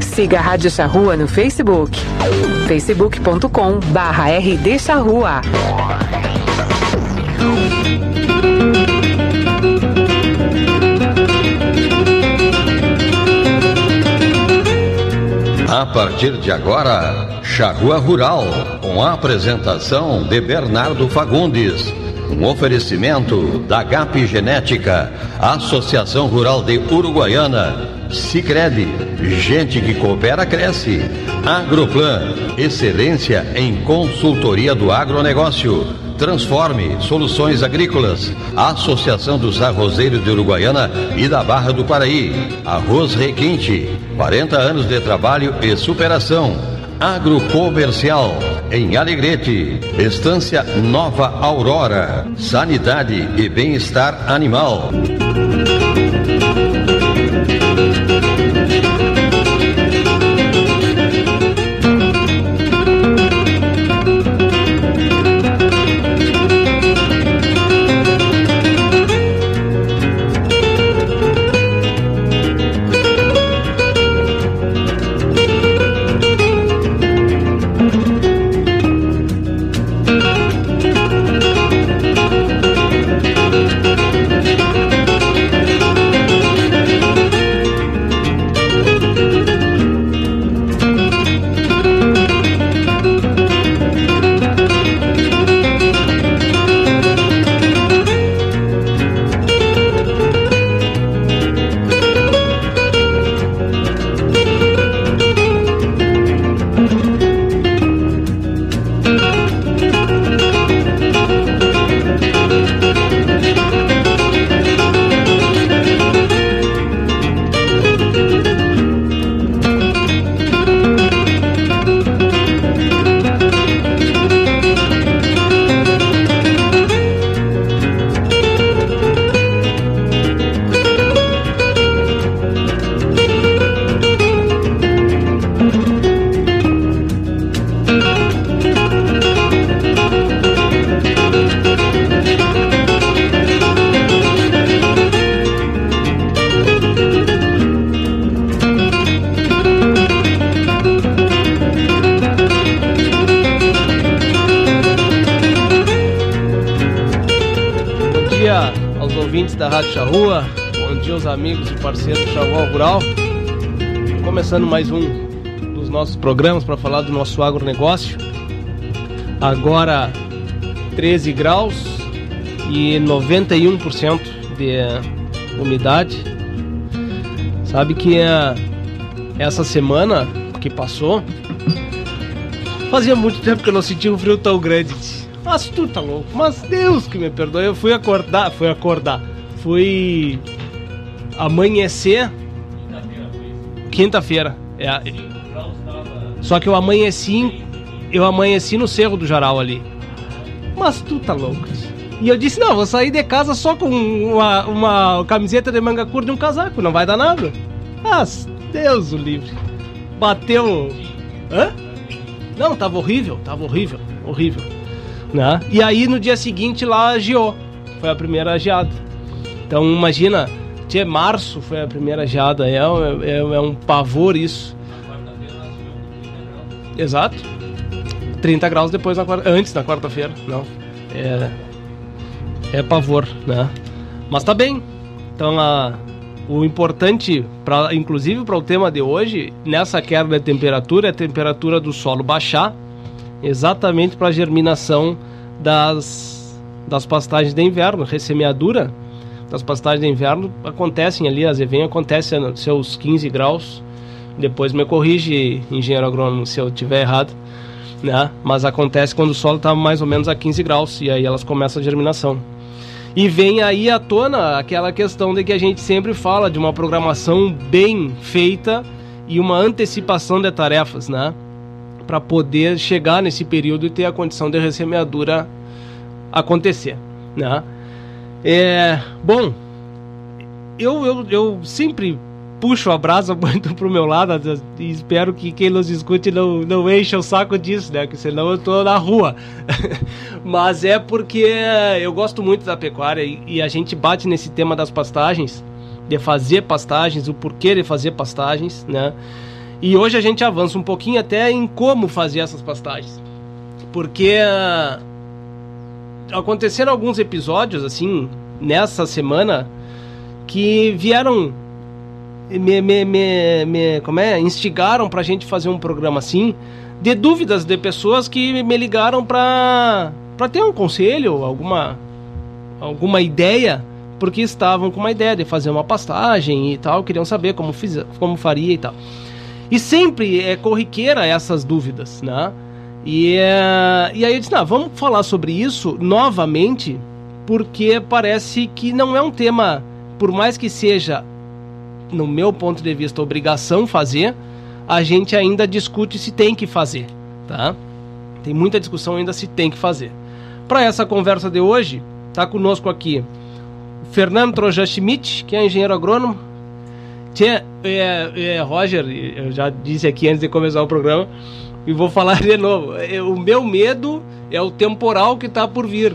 Siga a Rádio Charrua no Facebook. facebook.com barra rdcharrua. A partir de agora, Charrua Rural, com a apresentação de Bernardo Fagundes. Um oferecimento da GAP Genética, Associação Rural de Uruguaiana, Sicredi, gente que coopera cresce. Agroplan, excelência em consultoria do agronegócio. Transforme Soluções Agrícolas, Associação dos Arrozeiros de Uruguaiana e da Barra do Paraí. Arroz Requinte, 40 anos de trabalho e superação. Agrocomercial, em Alegrete. Estância Nova Aurora. Sanidade e bem-estar animal. Mais um dos nossos programas para falar do nosso agronegócio. Agora 13 graus e 91% de umidade. Sabe que eh, essa semana que passou, fazia muito tempo que eu não sentia um frio tão grande. Mas tu tá louco. Mas Deus que me perdoe. Eu fui acordar. Fui acordar. Fui amanhecer. Quinta-feira. É. Só que eu amanheci. Eu amanheci no Cerro do Jaral ali. Mas tu tá louco. E eu disse, não, vou sair de casa só com uma, uma camiseta de manga curta e um casaco, não vai dar nada. Mas, Deus o livre. Bateu. Hã? Não, tava horrível, tava horrível, horrível. Né? E aí no dia seguinte lá agiou. Foi a primeira geada. Então imagina, tinha março foi a primeira geada. É, é, é um pavor isso. Exato. 30 graus depois na quarta, antes da quarta-feira. Não. É, é pavor, né? Mas tá bem. Então a, o importante, pra, inclusive para o tema de hoje, nessa queda de temperatura, é a temperatura do solo baixar, exatamente para a germinação das, das pastagens de inverno, ressemeadura das pastagens de inverno acontecem ali, as vem acontece a seus 15 graus. Depois me corrige, engenheiro agrônomo, se eu tiver errado, né? Mas acontece quando o solo está mais ou menos a 15 graus e aí elas começam a germinação. E vem aí à tona aquela questão de que a gente sempre fala de uma programação bem feita e uma antecipação de tarefas, né? Para poder chegar nesse período e ter a condição de ressemeadura acontecer, né? É, bom, eu, eu, eu sempre puxo a brasa muito pro meu lado e espero que quem nos escute não, não encha o saco disso, né? Que senão eu tô na rua. Mas é porque eu gosto muito da pecuária e, e, a gente bate nesse tema das pastagens, de fazer pastagens, o porquê de fazer pastagens, né? E hoje a gente avança um pouquinho até em como fazer essas pastagens. Porque uh, aconteceram alguns episódios, assim, nessa semana, que vieram. Me, me, me, me como é? Instigaram pra gente fazer um programa assim, de dúvidas de pessoas que me ligaram pra, pra ter um conselho, alguma, alguma ideia, porque estavam com uma ideia de fazer uma pastagem e tal, queriam saber como, fiz, como faria e tal. E sempre é corriqueira essas dúvidas, né? E, é, e aí eu disse, não, vamos falar sobre isso novamente, porque parece que não é um tema, por mais que seja, no meu ponto de vista, obrigação fazer, a gente ainda discute se tem que fazer, tá? Tem muita discussão ainda se tem que fazer. Para essa conversa de hoje, tá conosco aqui o Fernando Trojan Schmidt, que é engenheiro agrônomo. Tchê, é, é, Roger, eu já disse aqui antes de começar o programa, e vou falar de novo. É, o meu medo é o temporal que está por vir,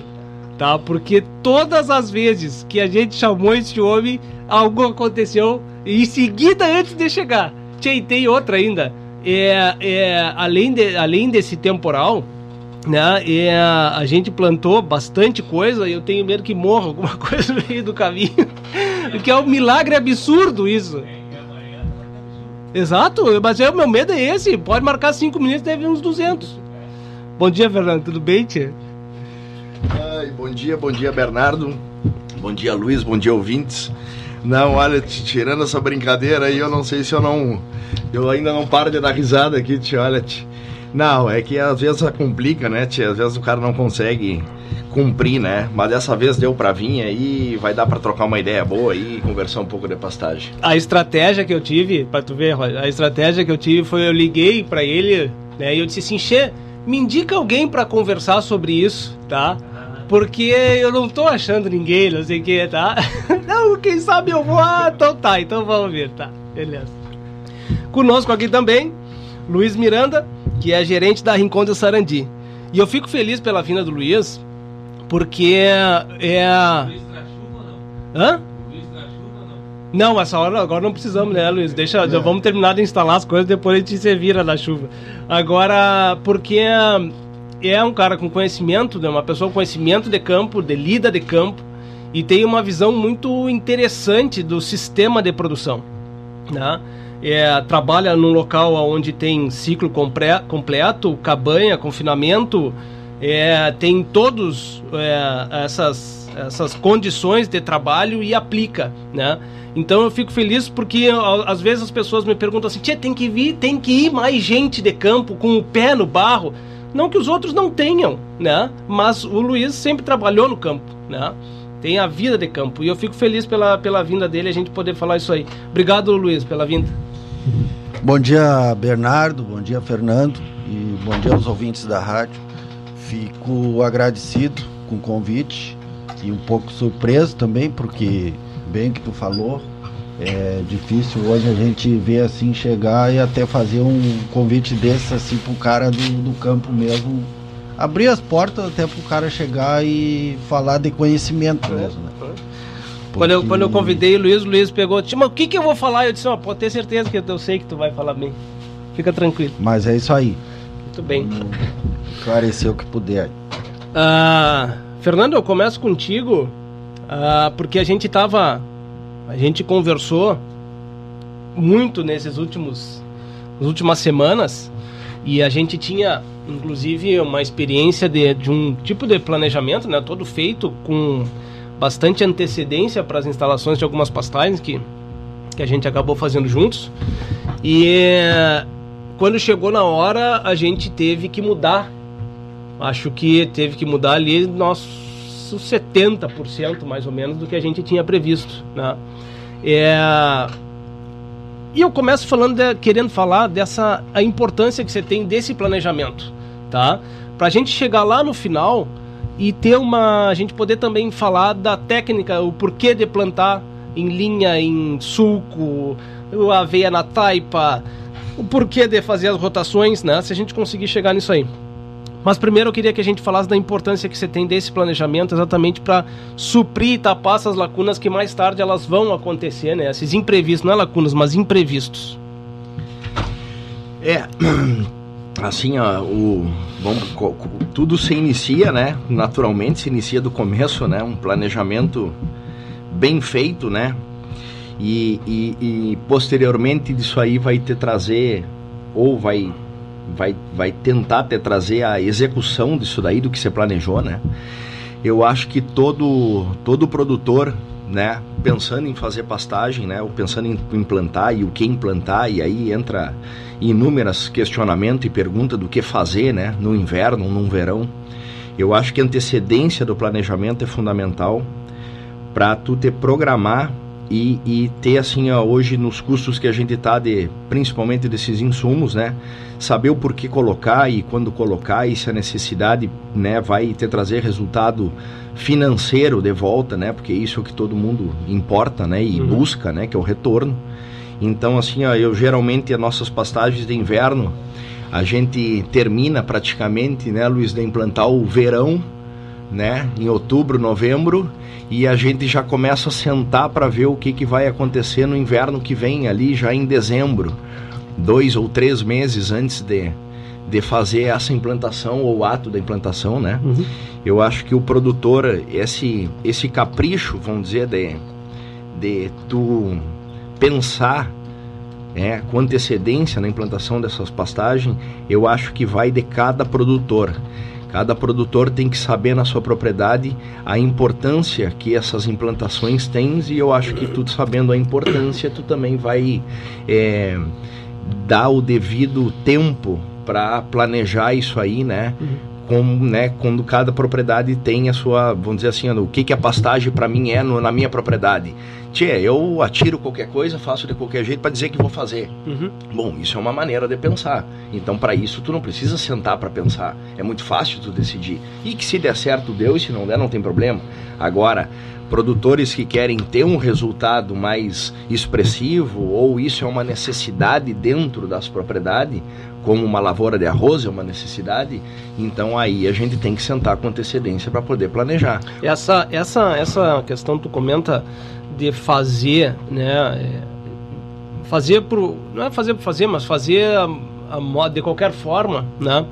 tá? Porque todas as vezes que a gente chamou esse homem, algo aconteceu em seguida antes de chegar. Tchê, tem outra ainda. É, é, além, de, além desse temporal, né? E a, a, gente plantou bastante coisa e eu tenho medo que morra alguma coisa no meio do caminho. Porque é um milagre absurdo isso. Exato, mas o meu medo é esse. Pode marcar 5 minutos, deve uns 200. Bom dia, Fernando. Tudo bem, tia? Ai, bom dia, bom dia, Bernardo. Bom dia, Luiz. Bom dia, ouvintes. Não, olha, tirando essa brincadeira aí, eu não sei se eu não. Eu ainda não paro de dar risada aqui, tia. Olha, tia. Não, é que às vezes complica, né, tia? Às vezes o cara não consegue cumprir, né? Mas dessa vez deu pra vir aí, vai dar pra trocar uma ideia boa e conversar um pouco de pastagem. A estratégia que eu tive, pra tu ver, a estratégia que eu tive foi eu liguei pra ele, né? E eu disse assim, Xê, me indica alguém pra conversar sobre isso, tá? Porque eu não tô achando ninguém, não sei o que, tá? não, quem sabe eu vou. Ah, então tá, então vamos ver, tá? Beleza. Conosco aqui também, Luiz Miranda que é gerente da Rincon de Sarandi. E eu fico feliz pela vinda do Luiz, porque é. Hã? Não, essa hora agora não precisamos, né, Luiz? Deixa, é. vamos terminar de instalar as coisas, depois a gente se vira na chuva. Agora, porque é um cara com conhecimento, né, uma pessoa com conhecimento de campo, de lida de campo, e tem uma visão muito interessante do sistema de produção, né? É, trabalha num local onde tem ciclo completo, cabanha, confinamento, é, tem todos é, essas, essas condições de trabalho e aplica, né? Então eu fico feliz porque às vezes as pessoas me perguntam assim, Tia, tem que vir, tem que ir mais gente de campo com o pé no barro. Não que os outros não tenham, né? Mas o Luiz sempre trabalhou no campo, né? Tem a vida de campo. E eu fico feliz pela, pela vinda dele, a gente poder falar isso aí. Obrigado, Luiz, pela vinda. Bom dia, Bernardo. Bom dia, Fernando. E bom dia aos ouvintes da rádio. Fico agradecido com o convite e um pouco surpreso também, porque, bem que tu falou, é difícil hoje a gente ver assim chegar e até fazer um convite desse assim pro cara do, do campo mesmo. Abrir as portas até pro cara chegar e falar de conhecimento mesmo, né? Porque... Quando, eu, quando eu convidei o Luiz, o Luiz pegou, disse, mas o que, que eu vou falar? Eu disse, oh, pode ter certeza que eu sei que tu vai falar bem. Fica tranquilo. Mas é isso aí. Muito bem. Esclarecer o que puder. Ah, Fernando, eu começo contigo, ah, porque a gente tava. A gente conversou muito nesses últimos. Nas últimas semanas. E a gente tinha, inclusive, uma experiência de, de um tipo de planejamento, né? Todo feito com bastante antecedência para as instalações de algumas pastagens que, que a gente acabou fazendo juntos. E quando chegou na hora, a gente teve que mudar. Acho que teve que mudar ali nossos 70% mais ou menos do que a gente tinha previsto. Né? É... E eu começo falando de, querendo falar dessa a importância que você tem desse planejamento, tá? Para a gente chegar lá no final e ter uma a gente poder também falar da técnica, o porquê de plantar em linha, em sulco, a aveia na taipa, o porquê de fazer as rotações, né? Se a gente conseguir chegar nisso aí. Mas primeiro eu queria que a gente falasse da importância que você tem desse planejamento exatamente para suprir e tapar essas lacunas que mais tarde elas vão acontecer, né? Esses imprevistos, não é lacunas, mas imprevistos. É, assim, ó, o, bom, tudo se inicia, né? Naturalmente se inicia do começo, né? Um planejamento bem feito, né? E, e, e posteriormente disso aí vai te trazer ou vai vai, vai tentar te trazer a execução disso daí do que você planejou, né? Eu acho que todo todo produtor, né, pensando em fazer pastagem, né, ou pensando em implantar e o que implantar e aí entra inúmeras questionamentos e perguntas do que fazer, né, no inverno, no verão. Eu acho que a antecedência do planejamento é fundamental para tu te programar e, e ter assim ó, hoje nos custos que a gente está de principalmente desses insumos, né, saber o porquê colocar e quando colocar e se a necessidade, né, vai te trazer resultado financeiro de volta, né, porque isso é o que todo mundo importa, né, e uhum. busca, né, que é o retorno. Então assim, ó, eu geralmente as nossas pastagens de inverno a gente termina praticamente, né, Luiz, de implantar o verão, né, em outubro, novembro e a gente já começa a sentar para ver o que, que vai acontecer no inverno que vem ali já em dezembro, dois ou três meses antes de, de fazer essa implantação ou ato da implantação, né? Uhum. Eu acho que o produtor, esse, esse capricho, vamos dizer, de, de tu pensar é, com antecedência na implantação dessas pastagens, eu acho que vai de cada produtor. Cada produtor tem que saber na sua propriedade a importância que essas implantações têm e eu acho que tu sabendo a importância, tu também vai é, dar o devido tempo para planejar isso aí, né? Uhum como, né, quando cada propriedade tem a sua, vamos dizer assim, o que, que a pastagem para mim é no, na minha propriedade. Tchê, eu atiro qualquer coisa, faço de qualquer jeito para dizer que vou fazer. Uhum. Bom, isso é uma maneira de pensar. Então, para isso, tu não precisa sentar para pensar. É muito fácil tu decidir. E que se der certo, deu, e se não der, não tem problema. Agora, produtores que querem ter um resultado mais expressivo ou isso é uma necessidade dentro das propriedades, como uma lavoura de arroz é uma necessidade, então aí a gente tem que sentar com antecedência para poder planejar. Essa, essa, essa questão que tu comenta de fazer, né, é, fazer pro, não é fazer por fazer, mas fazer a, a, de qualquer forma, né,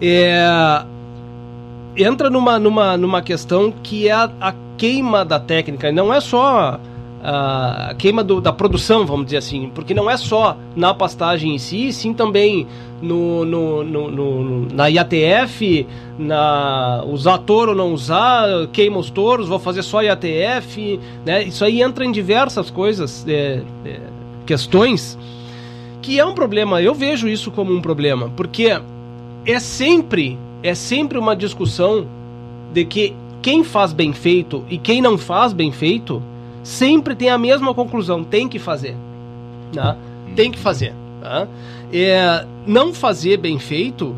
é, entra numa, numa, numa questão que é a, a queima da técnica, não é só a queima do, da produção, vamos dizer assim, porque não é só na pastagem em si, sim também no, no, no, no na IATF, na usar touro ou não usar, queima os touros, vou fazer só IATF, né? Isso aí entra em diversas coisas, é, é, questões, que é um problema. Eu vejo isso como um problema, porque é sempre, é sempre uma discussão de que quem faz bem feito e quem não faz bem feito sempre tem a mesma conclusão: tem que fazer. Né? Tem que fazer. Tá? É, não fazer bem feito,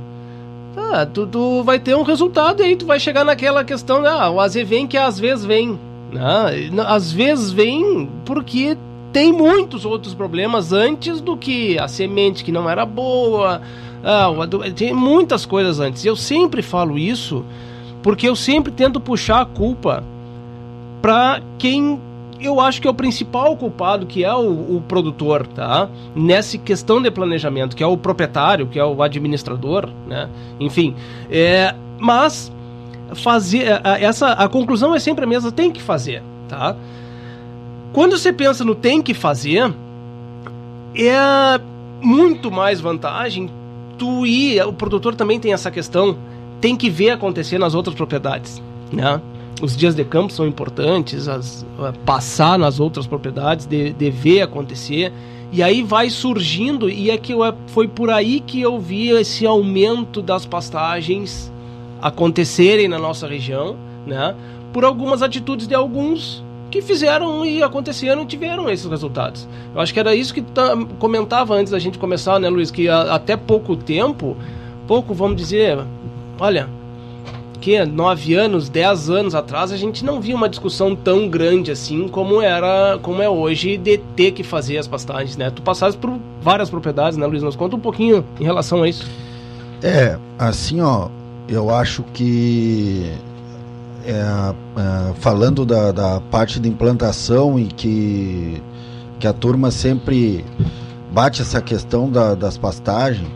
tá, tu, tu, vai ter um resultado e aí tu vai chegar naquela questão: ah, o AZ vem que às vezes vem. Né? Às vezes vem porque tem muitos outros problemas antes do que a semente que não era boa. Ah, tem muitas coisas antes. Eu sempre falo isso porque eu sempre tento puxar a culpa para quem eu acho que é o principal culpado, que é o, o, produtor, tá? Nessa questão de planejamento, que é o proprietário, que é o administrador, né? Enfim, é, mas fazer essa a conclusão é sempre a mesma, tem que fazer, tá? Quando você pensa no tem que fazer, é muito mais vantagem tu ir, o produtor também tem essa questão, tem que ver acontecer nas outras propriedades, né? os dias de campo são importantes, as, passar nas outras propriedades, de, de ver acontecer. E aí vai surgindo, e é que eu, foi por aí que eu vi esse aumento das pastagens acontecerem na nossa região, né? Por algumas atitudes de alguns que fizeram e aconteceram e tiveram esses resultados. Eu acho que era isso que tá, comentava antes da gente começar, né, Luiz? Que até pouco tempo, pouco, vamos dizer, olha, que nove anos, dez anos atrás, a gente não via uma discussão tão grande assim como era, como é hoje de ter que fazer as pastagens, né? Tu passaste por várias propriedades, né, Luiz? Nos conta um pouquinho em relação a isso. É, assim, ó, eu acho que é, é, falando da, da parte de implantação e que, que a turma sempre bate essa questão da, das pastagens.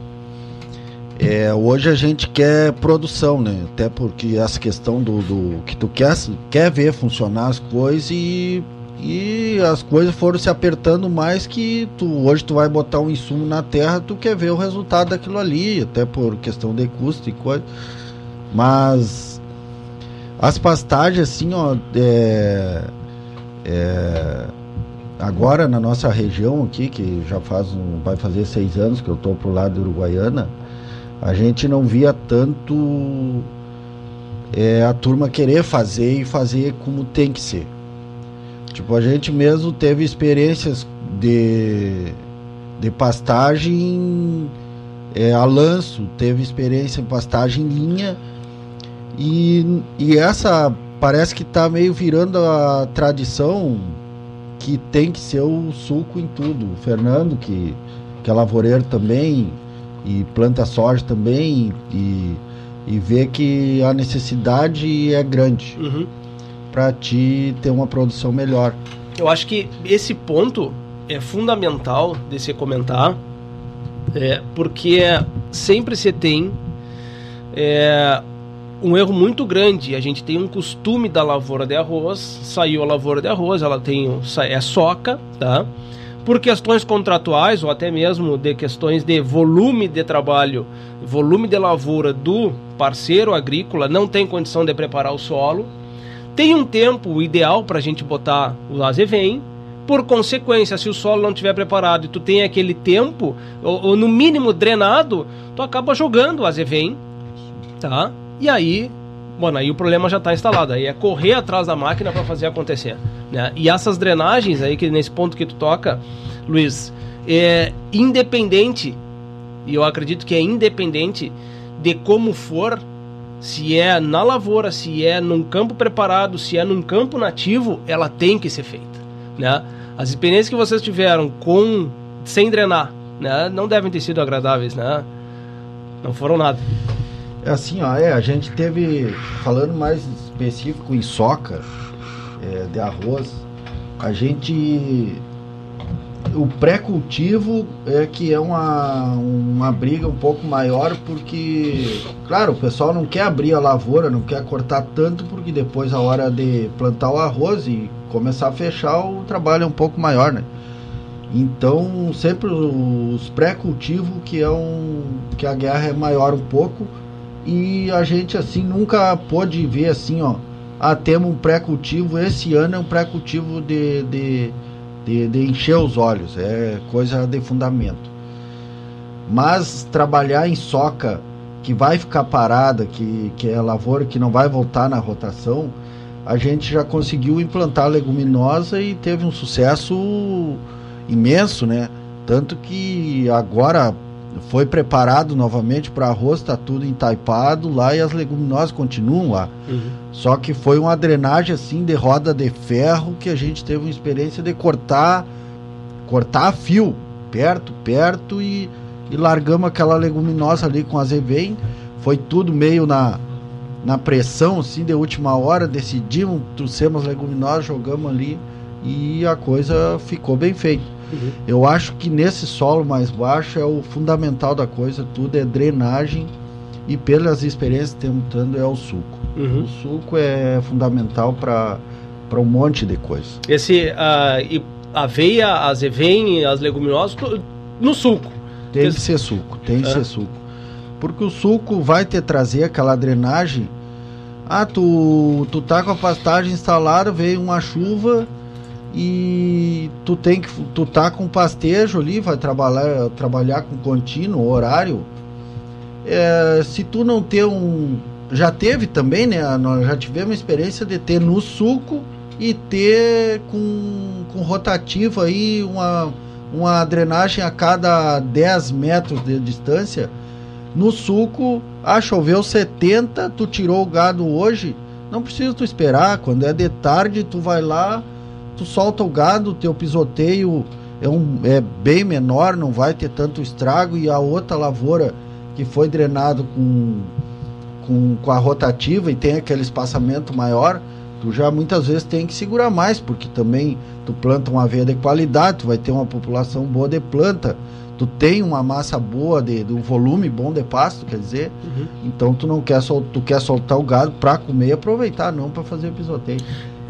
É, hoje a gente quer produção, né? Até porque essa questão do, do que tu quer, quer ver funcionar as coisas e, e as coisas foram se apertando mais que tu hoje tu vai botar um insumo na terra, tu quer ver o resultado daquilo ali, até por questão de custo e coisa. Mas as pastagens assim, ó, é, é, agora na nossa região aqui, que já faz um, vai fazer seis anos que eu estou pro lado Uruguaiana, a gente não via tanto é, a turma querer fazer e fazer como tem que ser. Tipo, a gente mesmo teve experiências de, de pastagem é, a lanço, teve experiência em pastagem em linha e, e essa parece que está meio virando a tradição que tem que ser o suco em tudo. O Fernando, que, que é lavoureiro também, e planta soja também e, e vê que a necessidade é grande uhum. para te ter uma produção melhor. Eu acho que esse ponto é fundamental de se comentar, é, porque sempre se tem é, um erro muito grande. A gente tem um costume da lavoura de arroz, saiu a lavoura de arroz, ela tem é soca, tá? por questões contratuais ou até mesmo de questões de volume de trabalho, volume de lavoura do parceiro agrícola, não tem condição de preparar o solo. Tem um tempo ideal para a gente botar o azevém. Por consequência, se o solo não estiver preparado e tu tem aquele tempo, ou, ou no mínimo drenado, tu acaba jogando o azevém, tá? E aí Bom, aí o problema já está instalado. Aí é correr atrás da máquina para fazer acontecer. Né? E essas drenagens aí, que nesse ponto que tu toca, Luiz, é independente, e eu acredito que é independente de como for, se é na lavoura, se é num campo preparado, se é num campo nativo, ela tem que ser feita. Né? As experiências que vocês tiveram com sem drenar, né, não devem ter sido agradáveis, né? Não foram nada. É assim, ó, é, a gente teve, falando mais específico em soca é, de arroz, a gente. O pré-cultivo é que é uma, uma briga um pouco maior, porque, claro, o pessoal não quer abrir a lavoura, não quer cortar tanto, porque depois a hora de plantar o arroz e começar a fechar, o trabalho é um pouco maior, né? Então, sempre os pré-cultivo que é um que a guerra é maior um pouco e a gente assim nunca pôde ver assim, ó, ah, temos um pré-cultivo, esse ano é um pré-cultivo de, de, de, de, encher os olhos, é coisa de fundamento. Mas trabalhar em soca que vai ficar parada, que, que é lavoura que não vai voltar na rotação, a gente já conseguiu implantar leguminosa e teve um sucesso imenso, né? Tanto que agora foi preparado novamente para arroz, está tudo entaipado lá e as leguminosas continuam lá. Uhum. Só que foi uma drenagem assim de roda de ferro que a gente teve uma experiência de cortar cortar fio perto, perto e, e largamos aquela leguminosa ali com azevém. Foi tudo meio na, na pressão assim de última hora, decidimos, trouxemos leguminosas, jogamos ali e a coisa ficou bem feita. Uhum. Eu acho que nesse solo mais baixo é o fundamental da coisa, tudo é drenagem e pelas experiências que temos tendo é o suco. Uhum. O suco é fundamental para um monte de coisa. Esse uh, aveia, azevém, as leguminosas, no suco. Tem que ser suco, tem que ser suco. Porque o suco vai te trazer aquela drenagem. Ah, tu, tu tá com a pastagem instalada, veio uma chuva, e tu tem que tu tá com pastejo ali vai trabalhar trabalhar com contínuo horário. É, se tu não ter um já teve também né nós já tivemos experiência de ter no suco e ter com, com rotativo aí uma uma drenagem a cada 10 metros de distância. No suco ah choveu 70 tu tirou o gado hoje não precisa tu esperar quando é de tarde tu vai lá tu solta o gado, o teu pisoteio é, um, é bem menor, não vai ter tanto estrago, e a outra lavoura que foi drenado com, com, com a rotativa e tem aquele espaçamento maior, tu já muitas vezes tem que segurar mais, porque também tu planta uma aveia de qualidade, tu vai ter uma população boa de planta, tu tem uma massa boa de, de um volume bom de pasto, quer dizer, uhum. então tu não quer sol, tu quer soltar o gado para comer e aproveitar, não para fazer pisoteio.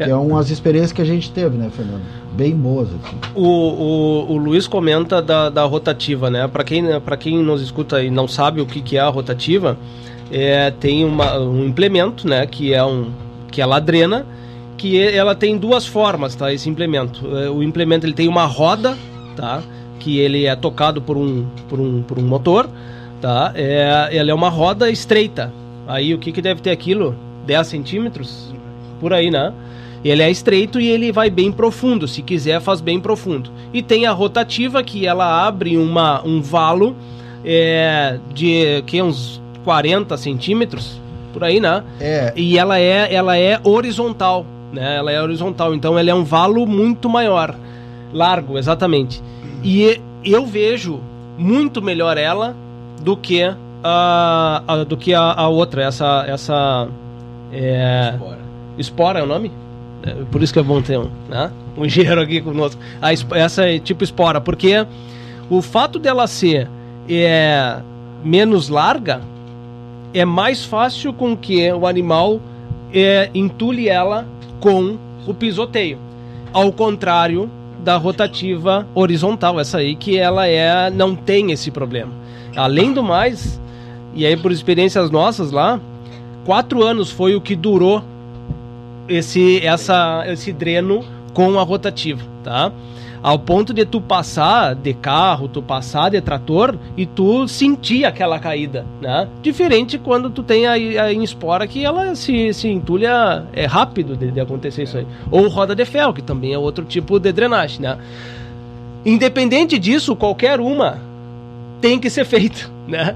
É. É umas experiências que a gente teve, né, Fernando? Bem boas aqui. O, o, o Luiz comenta da, da rotativa, né? Para quem, quem nos escuta e não sabe o que, que é a rotativa, é, tem uma, um implemento, né? Que é um que ela drena, que ela tem duas formas, tá? Esse implemento. É, o implemento ele tem uma roda, tá? Que ele é tocado por um, por um, por um motor, tá? É, ela é uma roda estreita. Aí o que, que deve ter aquilo? 10 centímetros? Por aí, né? Ele é estreito e ele vai bem profundo. Se quiser, faz bem profundo. E tem a rotativa, que ela abre uma, um valo é, de que, uns 40 centímetros, por aí, né? É. E ela é, ela é horizontal, né? Ela é horizontal, então ela é um valo muito maior. Largo, exatamente. E eu vejo muito melhor ela do que a, a do que a, a, outra, essa essa é, espora. espora é o nome? É, por isso que é bom ter um, né? um engenheiro aqui conosco. A, essa é tipo espora, porque o fato dela ser é, menos larga é mais fácil com que o animal é, entule ela com o pisoteio. Ao contrário da rotativa horizontal, essa aí que ela é não tem esse problema. Além do mais, e aí por experiências nossas lá, quatro anos foi o que durou esse, essa, esse dreno com a rotativa, tá? Ao ponto de tu passar de carro, tu passar de trator e tu sentir aquela caída, né? Diferente quando tu tem a, a espora que ela se, se entulha, é rápido de, de acontecer isso aí. Ou roda de ferro, que também é outro tipo de drenagem, né? Independente disso, qualquer uma tem que ser feita, né?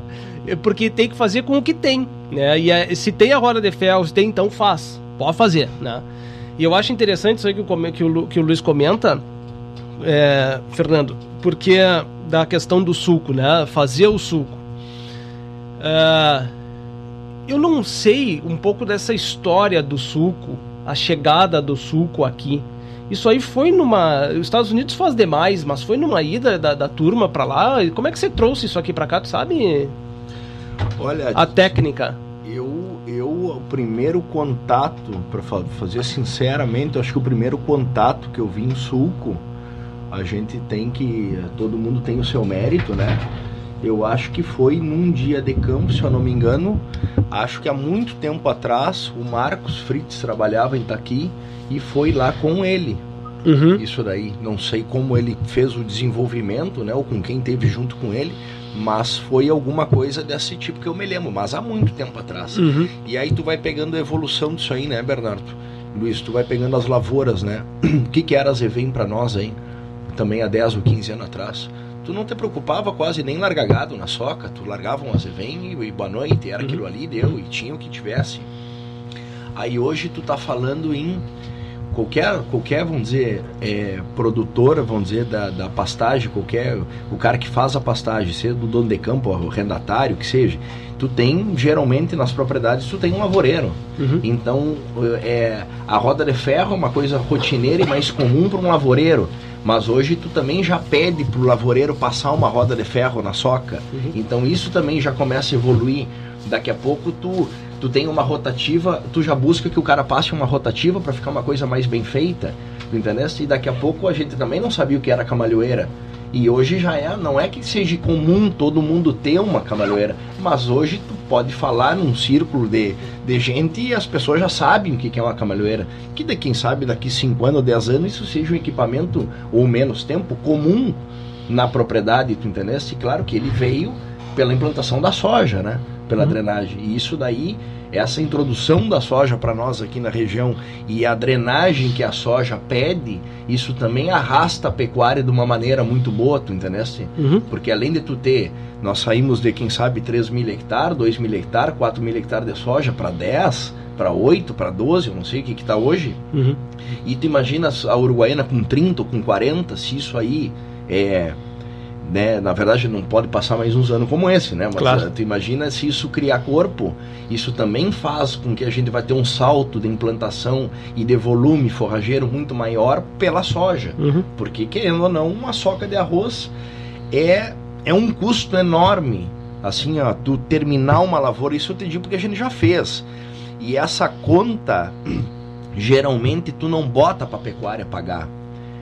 Porque tem que fazer com o que tem, né? E é, se tem a roda de ferro, se tem, então faz Pode fazer, né? E eu acho interessante isso aí que o, que o, que o Luiz comenta, é, Fernando, porque da questão do suco, né? Fazer o suco. É, eu não sei um pouco dessa história do suco, a chegada do suco aqui. Isso aí foi numa. Os Estados Unidos faz demais, mas foi numa ida da, da turma para lá. Como é que você trouxe isso aqui para cá? Tu sabe? Olha. A técnica o primeiro contato, para fazer sinceramente, eu acho que o primeiro contato que eu vi em sulco, a gente tem que. Todo mundo tem o seu mérito, né? Eu acho que foi num dia de campo, se eu não me engano. Acho que há muito tempo atrás o Marcos Fritz trabalhava em Itaqui e foi lá com ele. Uhum. Isso daí. Não sei como ele fez o desenvolvimento, né? Ou com quem teve junto com ele mas foi alguma coisa desse tipo que eu me lembro, mas há muito tempo atrás. Uhum. E aí tu vai pegando a evolução disso aí, né, Bernardo? Luiz, tu vai pegando as lavouras, né? o que que era as Evem para nós aí? Também há 10 ou 15 anos atrás. Tu não te preocupava quase nem largar gado na soca, tu largava um azevém e, e boa noite, era uhum. aquilo ali, deu, e tinha o que tivesse. Aí hoje tu tá falando em qualquer, qualquer vamos dizer, é, produtora, vamos dizer, da, da pastagem, qualquer, o cara que faz a pastagem, seja do dono de campo, o rendatário, que seja, tu tem, geralmente, nas propriedades, tu tem um lavoureiro. Uhum. Então, é, a roda de ferro é uma coisa rotineira e mais comum para um lavoureiro. Mas hoje tu também já pede para o lavoureiro passar uma roda de ferro na soca. Uhum. Então isso também já começa a evoluir. Daqui a pouco tu tu tem uma rotativa, tu já busca que o cara passe uma rotativa para ficar uma coisa mais bem feita, entendeu? E daqui a pouco a gente também não sabia o que era camalhoeira. E hoje já é, não é que seja comum todo mundo ter uma camalhoeira, mas hoje tu pode falar num círculo de, de gente e as pessoas já sabem o que é uma camalhoeira. Que de quem sabe daqui 5 anos ou 10 anos isso seja um equipamento ou menos tempo comum na propriedade, tu entendeste? Claro que ele veio pela implantação da soja, né? Pela uhum. drenagem. E isso daí, essa introdução da soja para nós aqui na região e a drenagem que a soja pede, isso também arrasta a pecuária de uma maneira muito boa, tu entendeste? Uhum. Porque além de tu ter, nós saímos de quem sabe 3 mil hectares, 2 mil hectares, 4 mil hectares de soja para 10, para 8, para 12, eu não sei o que está hoje. Uhum. E tu imagina a Uruguaiana com 30 ou com 40, se isso aí é né? Na verdade, não pode passar mais uns anos como esse, né? Mas Claro. eh, tu imagina se isso criar corpo, isso também faz com que a gente vai ter um salto de implantação e de volume forrageiro muito maior pela soja. Uhum. Porque, querendo ou não, uma soca de arroz é, é um custo enorme. Assim, ó, tu terminar uma lavoura, isso eu te digo porque a gente já fez. E essa conta, geralmente, tu não bota pra pecuária pagar.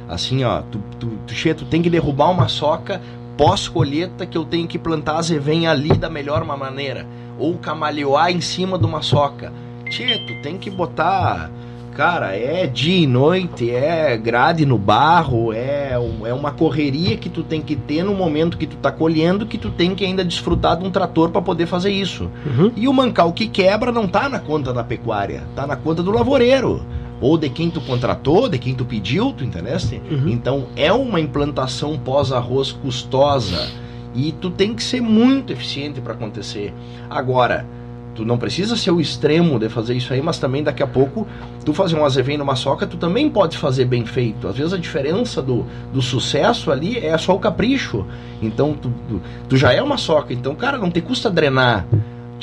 Assim, ó, tu, tu, tu, tu tem que derrubar uma soca pós-colheita que eu tenho que plantar azevém ali da melhor maneira. Ou camaleoar em cima de uma soca. Tchê, tu tem que botar Cara, é dia e noite, é grade no barro, é, é uma correria que tu tem que ter no momento que tu tá colhendo, que tu tem que ainda desfrutar de um trator para poder fazer isso. Uhum. E o mancal que quebra não tá na conta da pecuária, tá na conta do lavoureiro. Ou de quem tu contratou, de quem tu pediu, tu entendeste? Uhum. Então é uma implantação pós-arroz custosa. E tu tem que ser muito eficiente para acontecer. Agora, tu não precisa ser o extremo de fazer isso aí, mas também daqui a pouco, tu fazer um azevém numa soca, tu também pode fazer bem feito. Às vezes a diferença do, do sucesso ali é só o capricho. Então tu, tu, tu já é uma soca, então, cara, não te custa drenar.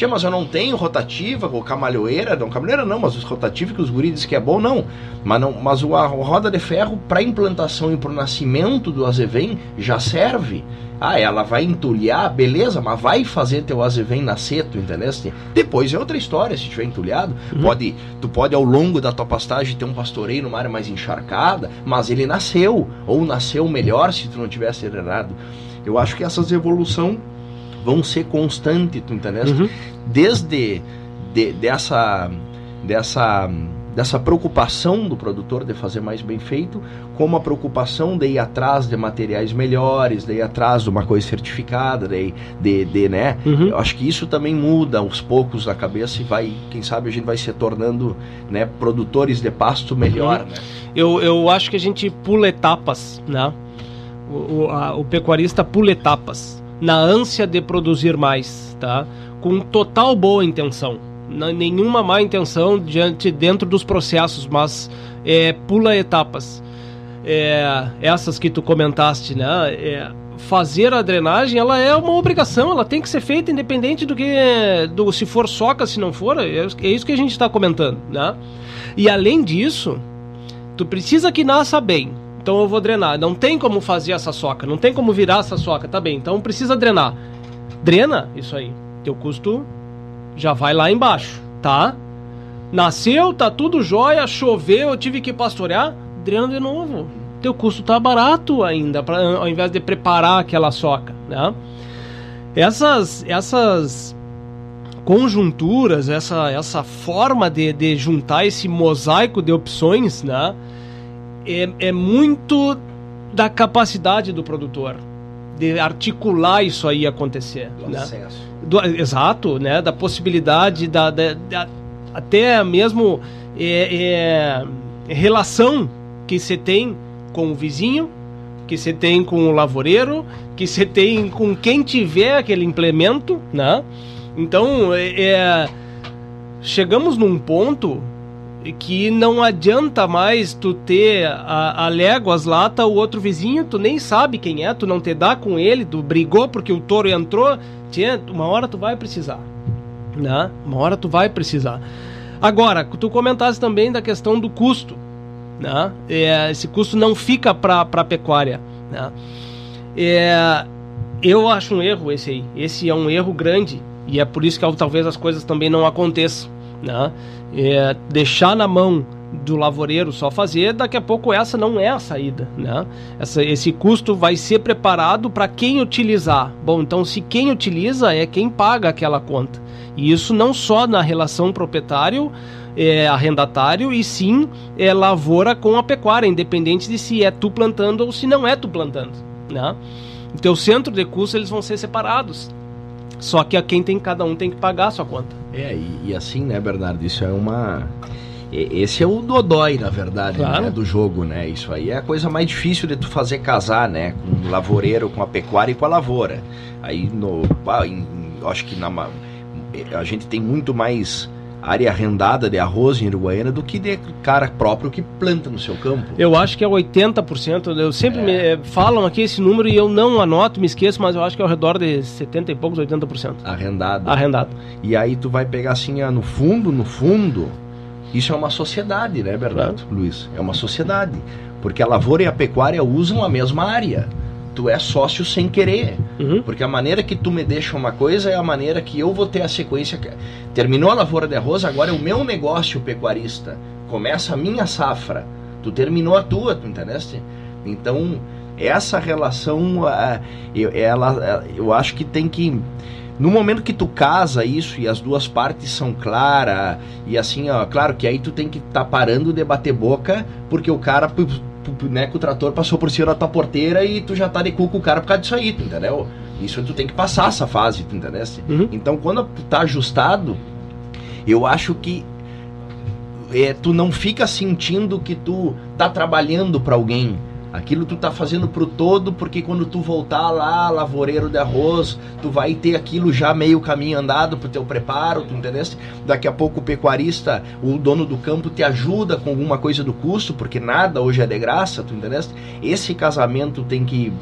Tia, mas eu não tenho rotativa ou camalhoeira, não, camalhoeira não, mas os rotativos que os guris dizem que é bom, não. Mas, não, mas o, a roda de ferro para implantação e para o nascimento do azevém já serve. Ah, ela vai entulhar, beleza, mas vai fazer teu azevém nascer, tu entendeste? Depois é outra história, se tiver entulhado. Pode, tu pode ao longo da tua pastagem ter um pastoreio numa área mais encharcada, mas ele nasceu, ou nasceu melhor se tu não tivesse drenado. Eu acho que essas evoluções vão ser constantes, tu entendeste? Uhum. desde de- dessa dessa dessa preocupação do produtor de fazer mais bem feito, como a preocupação de ir atrás de materiais melhores, de ir atrás de uma coisa certificada, de, de, de né? Uhum. Eu acho que isso também muda aos poucos na cabeça e vai, quem sabe a gente vai se tornando, né, produtores de pasto melhor, né? Eu, eu acho que a gente pula etapas, né? O, o, a- o pecuarista pula etapas na ânsia de produzir mais, tá? Com total boa intenção. Nenhuma má intenção diante dentro dos processos, mas é, pula etapas. É, essas que tu comentaste, né? É, fazer a drenagem, ela é uma obrigação, ela tem que ser feita independente do que do se for soca, se não for, é, é isso que a gente está comentando, né? E além disso, tu precisa que nasça bem. Então eu vou drenar. Não tem como fazer essa soca, não tem como virar essa soca, tá bem? Então precisa drenar. Drena isso aí. Teu custo já vai lá embaixo, tá? Nasceu, tá tudo jóia, choveu, eu tive que pastorear, drena de novo. Teu custo tá barato ainda, pra, ao invés de preparar aquela soca, né? Essas, essas conjunturas, essa, essa forma de, de juntar esse mosaico de opções, né? É, é muito da capacidade do produtor de articular isso aí acontecer, Do né? acesso. Do- exato, né? Da possibilidade da, da- da- até mesmo é, é, relação que você tem com o vizinho, que você tem com o lavoureiro, que você tem com quem tiver aquele implemento, né? Então, é, é, chegamos num ponto que não adianta mais tu ter a, a léguas lá, tá o outro vizinho, tu nem sabe quem é, tu não te dá com ele, tu brigou porque o touro entrou, tchê, uma hora tu vai precisar, né? Uma hora tu vai precisar. Agora, tu comentaste também da questão do custo, né? É, esse custo não fica para a pecuária, né? É, eu acho um erro esse aí. Esse é um erro grande e é por isso que talvez as coisas também não aconteçam, né? É, deixar na mão do lavoureiro só fazer, daqui a pouco essa não é a saída, né? Essa, esse custo vai ser preparado para quem utilizar. Bom, então se quem utiliza é quem paga aquela conta. E isso não só na relação proprietário é, arrendatário e sim é lavoura com a pecuária, independente de se é tu plantando ou se não é tu plantando, né? Então o centro de custo eles vão ser separados. Só que a quem tem cada um tem que pagar a sua conta. É, e, e assim, né, Bernardo, isso é uma. Esse é o dodói, na verdade, Claro. né, do jogo, né? Isso aí é a coisa mais difícil de tu fazer casar, né? Com o lavoureiro, com a pecuária e com a lavoura. Aí, no, ah, em- acho que na, a gente tem muito mais área arrendada de arroz em Uruguaiana do que de cara próprio que planta no seu campo. Eu acho que é 80%. Eu sempre é. me eh, falam aqui esse número e eu não anoto, me esqueço, mas eu acho que é ao redor de 70 e poucos, 80%. Arrendado. Arrendado. E aí tu vai pegar assim, ah, no fundo, no fundo, isso é uma sociedade, né, Bernardo? Claro. Luiz, é uma sociedade. Porque a lavoura e a pecuária usam a mesma área tu é sócio sem querer. Uhum. Porque a maneira que tu me deixa uma coisa é a maneira que eu vou ter a sequência. Terminou a lavoura de arroz, agora é o meu negócio pecuarista. Começa a minha safra. Tu terminou a tua, tu entendeste? Então, essa relação, ela, eu acho que tem que. No momento que tu casa isso e as duas partes são claras, e assim, ó, claro que aí tu tem que estar tá parando de bater boca, porque o cara né, que o trator passou por cima da tua porteira e tu já tá de cu com o cara por causa disso aí, tu entendeu? Isso tu tem que passar essa fase, tu entendeu? Uhum. Então quando tá ajustado, eu acho que é, tu não fica sentindo que tu tá trabalhando para alguém Aquilo tu tá fazendo pro todo, porque quando tu voltar lá, lavoureiro de arroz, tu vai ter aquilo já meio caminho andado pro teu preparo, tu entendeste? Daqui a pouco o pecuarista, o dono do campo te ajuda com alguma coisa do custo, porque nada hoje é de graça, tu entendeste? Esse casamento tem que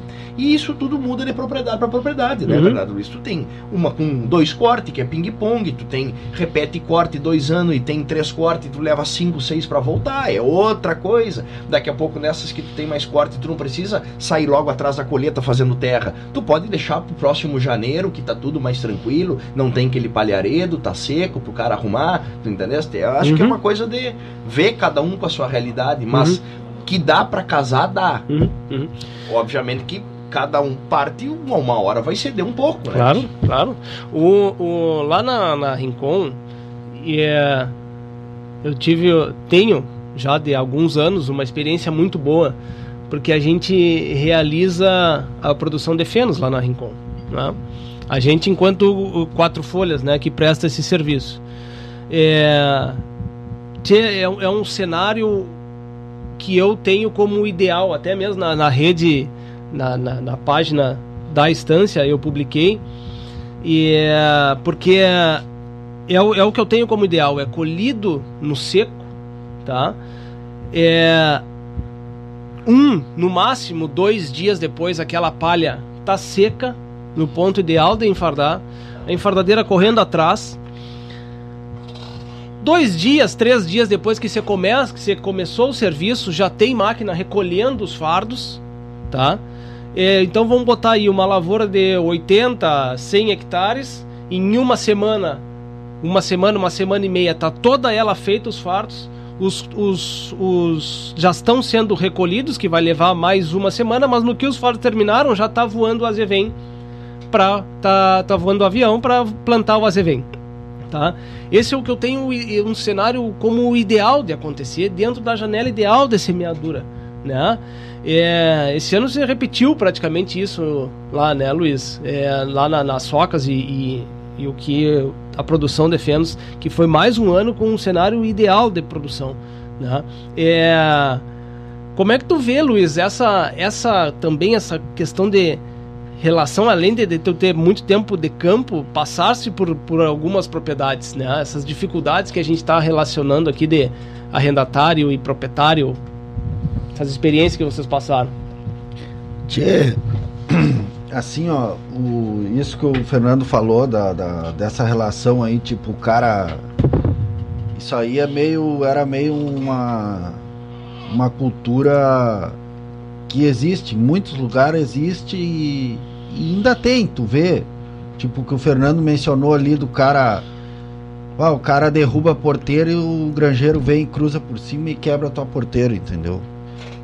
e isso tudo muda de propriedade para propriedade, né, uhum. verdade, Luiz? Tu tem uma com dois cortes, que é ping-pong, tu tem repete corte dois anos e tem três cortes, tu leva cinco, seis para voltar, é outra coisa. Daqui a pouco nessas que tu tem mais corte, tu não precisa sair logo atrás da colheita fazendo terra. Tu pode deixar pro próximo janeiro, que tá tudo mais tranquilo, não tem aquele palharedo, tá seco pro cara arrumar, tu entendeste? Eu acho uhum. que é uhum. uma coisa de ver cada um com a sua realidade, mas uhum. que dá para casar, dá. Uhum. uhum. Obviamente que cada um parte uma, uma hora vai ceder um pouco, né? Claro, claro. O, o, lá na, na Rincon, é, eu tive, tenho já de alguns anos uma experiência muito boa, porque a gente realiza a produção de fenos lá na Rincon. Né? A gente, enquanto quatro folhas, né, que presta esse serviço. É, é, é um cenário que eu tenho como ideal, até mesmo na, na rede na, na, na página da estância, eu publiquei. E é, porque é, é, o, é o que eu tenho como ideal, é colhido no seco, tá? É, um, no máximo dois dias depois, aquela palha tá seca, no ponto ideal de enfardar, a enfardadeira correndo atrás. Dois dias, três dias depois que você começa, que você começou o serviço, já tem máquina recolhendo os fardos, tá? É, então vamos botar aí uma lavoura de 80, 100 hectares. Em uma semana, uma semana, uma semana e meia, tá toda ela feita os fartos. Os, os, os já estão sendo recolhidos, que vai levar mais uma semana, mas no que os fartos terminaram, já tá voando o azevém para tá, tá voando o avião para plantar o azevém. Tá? Esse é o que eu tenho um cenário como ideal de acontecer dentro da janela ideal de semeadura, né? É, esse ano se repetiu praticamente isso lá, né, Luiz? É, lá na, nas socas e, e, e, o que a produção de fenos, que foi mais um ano com um cenário ideal de produção, né? É, como é que tu vê, Luiz, essa, essa também essa questão de relação, além de, de tu ter muito tempo de campo, passar-se por, por algumas propriedades, né? Essas dificuldades que a gente está relacionando aqui de arrendatário e proprietário essas experiências que vocês passaram? Tchê, assim, ó, o, isso que o Fernando falou da, da, dessa relação aí, tipo, o cara. Isso aí é meio. Era meio uma. Uma cultura que existe, em muitos lugares existe e, e ainda tem, tu vê. Tipo, que o Fernando mencionou ali do cara. O cara derruba a porteira e o granjeiro vem, cruza por cima e quebra a tua porteira, entendeu?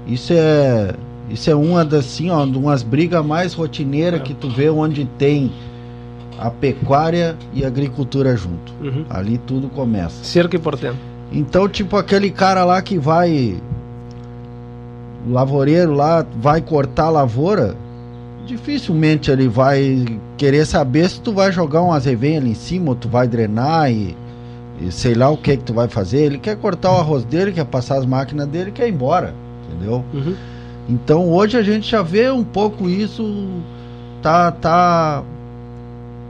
Isso é isso é uma das assim, ó, umas brigas mais rotineiras é. que tu vê onde tem a pecuária e a agricultura junto. Uhum. Ali tudo começa. Cerca e portento. Então, tipo aquele cara lá que vai o lavoureiro lá vai cortar a lavoura, dificilmente ele vai querer saber se tu vai jogar um azevinho ali em cima ou tu vai drenar e, e sei lá o que que tu vai fazer. Ele quer cortar o arroz dele, quer passar as máquinas dele, quer ir embora entendeu? Uhum. Então hoje a gente já vê um pouco isso, tá, tá,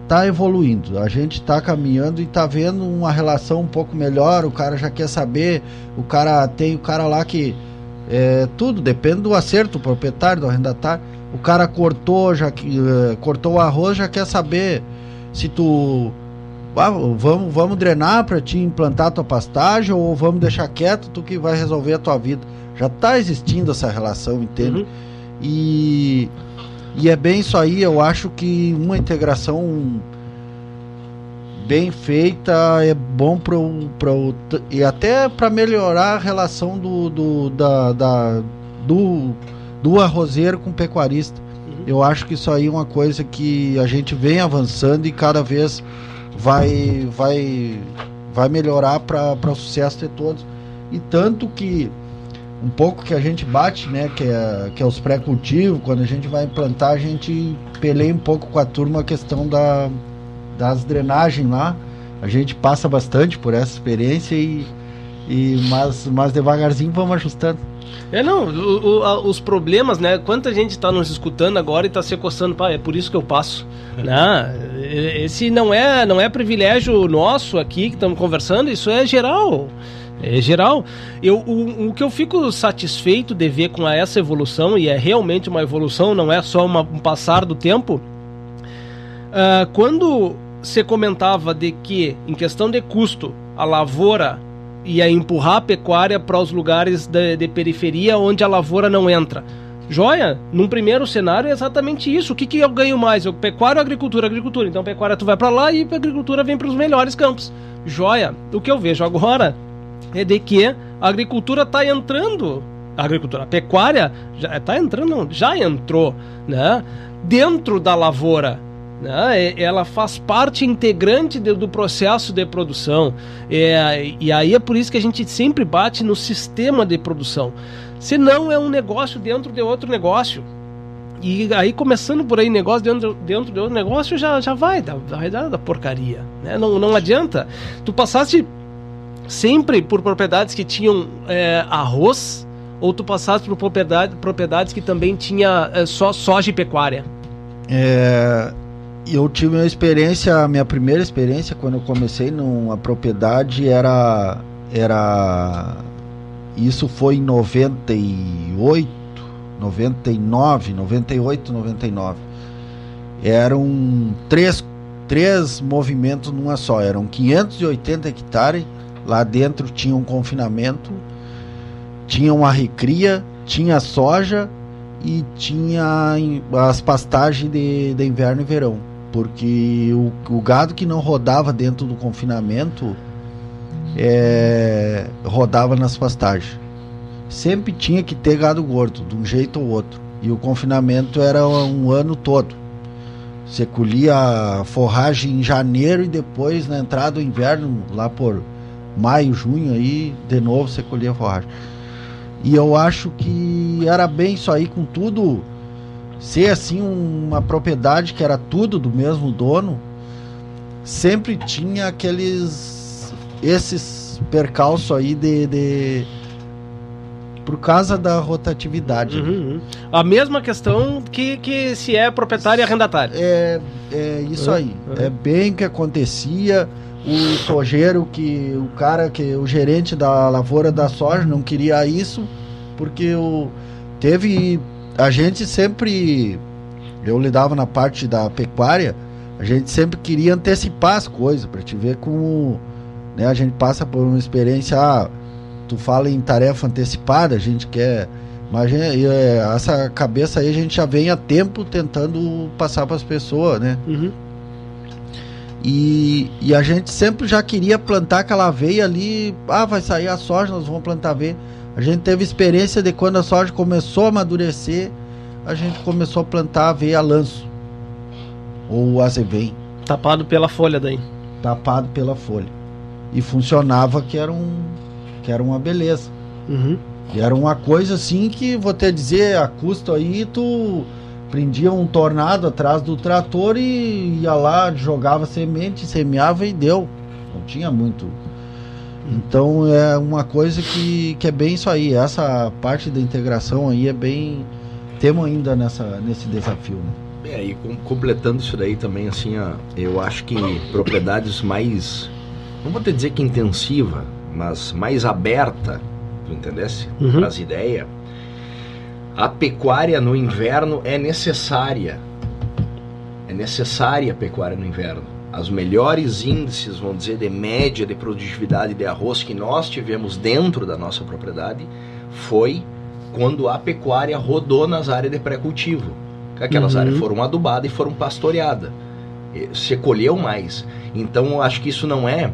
tá evoluindo. A gente está caminhando e está vendo uma relação um pouco melhor. O cara já quer saber. O cara tem o cara lá que é, tudo depende do acerto, do proprietário, do arrendatário. O cara cortou, já uh, cortou o arroz, já quer saber se tu ah, vamos, vamos drenar para te implantar a tua pastagem ou vamos deixar quieto, tu que vai resolver a tua vida. Já está existindo essa relação, entende? Uhum. E, e é bem isso aí, eu acho que uma integração bem feita é bom para o e até para melhorar a relação do do, da, da, do do arrozeiro com o pecuarista. Uhum. Eu acho que isso aí é uma coisa que a gente vem avançando e cada vez vai vai vai melhorar para o sucesso de todos. E tanto que um pouco que a gente bate, né, que é, que é os pré-cultivos, quando a gente vai implantar, a gente peleia um pouco com a turma a questão da, das drenagens lá. A gente passa bastante por essa experiência e, e mas, mas devagarzinho vamos ajustando. É, não, o, o, os problemas, né? Quanta gente está nos escutando agora e está se coçando, pá, é por isso que eu passo. né? Esse não é, não é privilégio nosso aqui que estamos conversando, isso é geral. É geral. Eu, o, o que eu fico satisfeito de ver com essa evolução, e é realmente uma evolução, não é só uma, um passar do tempo. Uh, quando você comentava de que, em questão de custo, a lavoura ia empurrar a pecuária para os lugares de, de, periferia onde a lavoura não entra. Joia, num primeiro cenário é exatamente isso. O que, que eu ganho mais? Eu, pecuária ou agricultura? Agricultura. Então pecuária tu vai para lá e a agricultura vem para os melhores campos. Joia, o que eu vejo agora é de que a agricultura está entrando, a agricultura, a pecuária já está entrando, não, já entrou, né? Dentro da lavoura, né? ela faz parte integrante do processo de produção. É, e aí é por isso que a gente sempre bate no sistema de produção. Se não é um negócio dentro de outro negócio. E aí, começando por aí, negócio dentro, dentro de outro negócio, já, já vai, vai dar da porcaria. Né? Não, não adianta. Tu passaste sempre por propriedades que tinham é, arroz ou tu passaste por propriedade, propriedades que também tinha é, só soja e pecuária? É, eu tive uma experiência, minha primeira experiência quando eu comecei numa propriedade era era isso foi em 98, 99, 98, 99. Eram três, três movimentos numa só, eram 580 hectares Lá dentro tinha um confinamento, tinha uma recria, tinha soja e tinha as pastagens de, de inverno e verão. Porque o, o gado que não rodava dentro do confinamento é, rodava nas pastagens. Sempre tinha que ter gado gordo, de um jeito ou outro. E o confinamento era um ano todo. Você colhia a forragem em janeiro e depois, na entrada do inverno, lá por maio, junho, aí de novo você colhia forragem. E eu acho que era bem isso aí com tudo ser assim uma propriedade que era tudo do mesmo dono, sempre tinha aqueles esses percalços aí de, de por causa da rotatividade. Uhum, uhum. A mesma questão que, que se é proprietário e arrendatário. É, é isso uhum, aí. É bem que acontecia o sojeiro que o cara que o gerente da lavoura da soja não queria isso porque o teve a gente sempre eu lidava na parte da pecuária a gente sempre queria antecipar as coisas para te ver como né a gente passa por uma experiência ah, tu fala em tarefa antecipada a gente quer mas é, essa cabeça aí a gente já vem há tempo tentando passar para as pessoas né uhum. E, e a gente sempre já queria plantar aquela aveia ali. Ah, vai sair a soja, nós vamos plantar aveia. A gente teve experiência de quando a soja começou a amadurecer, a gente começou a plantar aveia lanço. Ou azevém. Tapado pela folha daí. Tapado pela folha. E funcionava que era, um, que era uma beleza. Uhum. Que era uma coisa assim que, vou te dizer, a custo aí tu prendia um tornado atrás do trator e ia lá, jogava semente, semeava e deu. Não tinha muito. Então é uma coisa que, que é bem isso aí. Essa parte da integração aí é bem. Temos ainda nessa, nesse desafio. Né? É, e com, completando isso daí também, assim, ó, eu acho que propriedades mais, não vou te dizer que intensiva, mas mais aberta, tu entendesse? Uhum. As ideias. A pecuária no inverno é necessária. É necessária a pecuária no inverno. As melhores índices, vamos dizer, de média de produtividade de arroz que nós tivemos dentro da nossa propriedade foi quando a pecuária rodou nas áreas de pré-cultivo. Aquelas Uhum. áreas foram adubadas e foram pastoreadas. Se colheu mais. Então eu acho que isso não é.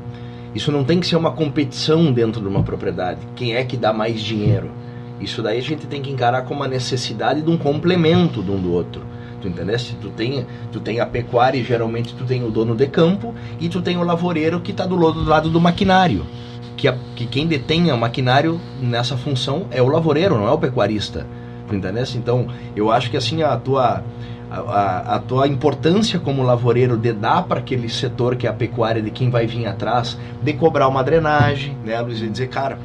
Isso não tem que ser uma competição dentro de uma propriedade. Quem é que dá mais dinheiro? Isso daí a gente tem que encarar como uma necessidade de um complemento de um do outro. Tu entendesse? Tu tem, tu tem a pecuária e geralmente tu tem o dono de campo e tu tem o lavoureiro que está do lado do maquinário. Que, a- que quem detém o maquinário nessa função é o lavoureiro, não é o pecuarista. Tu entendesse? Então, eu acho que assim a tua a, a- a tua importância como lavoureiro de dar para aquele setor que é a pecuária de quem vai vir atrás, de cobrar uma drenagem, né, Luiz? E dizer, cara,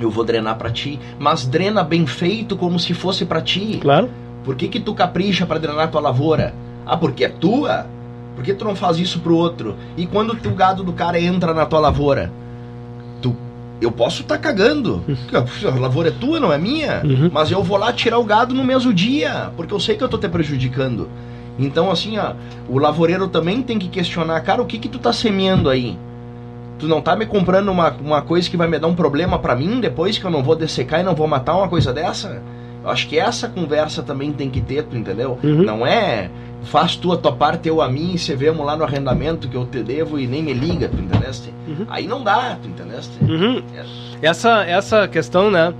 eu vou drenar para ti, mas drena bem feito como se fosse para ti. Claro. Por que, que tu capricha para drenar tua lavoura? Ah, porque é tua? Por que tu não faz isso pro outro? E quando o gado do cara entra na tua lavoura? Eu posso estar cagando. A lavoura é tua, não é minha. Uhum. Mas eu vou lá tirar o gado no mesmo dia, porque eu sei que eu tô te prejudicando. Então, assim, ó, o lavoureiro também tem que questionar, cara, o que que tu tá semeando aí? Tu não tá me comprando uma, uma coisa que vai me dar um problema pra mim depois que eu não vou dessecar e não vou matar uma coisa dessa? Eu acho que essa conversa também tem que ter, tu entendeu? Uhum. Não é faz tu a tua parte, eu a mim, e se vemos lá no arrendamento que eu te devo e nem me liga, tu entendeste? Uhum. Aí não dá, tu entendeste? Uhum. Essa, essa questão, né?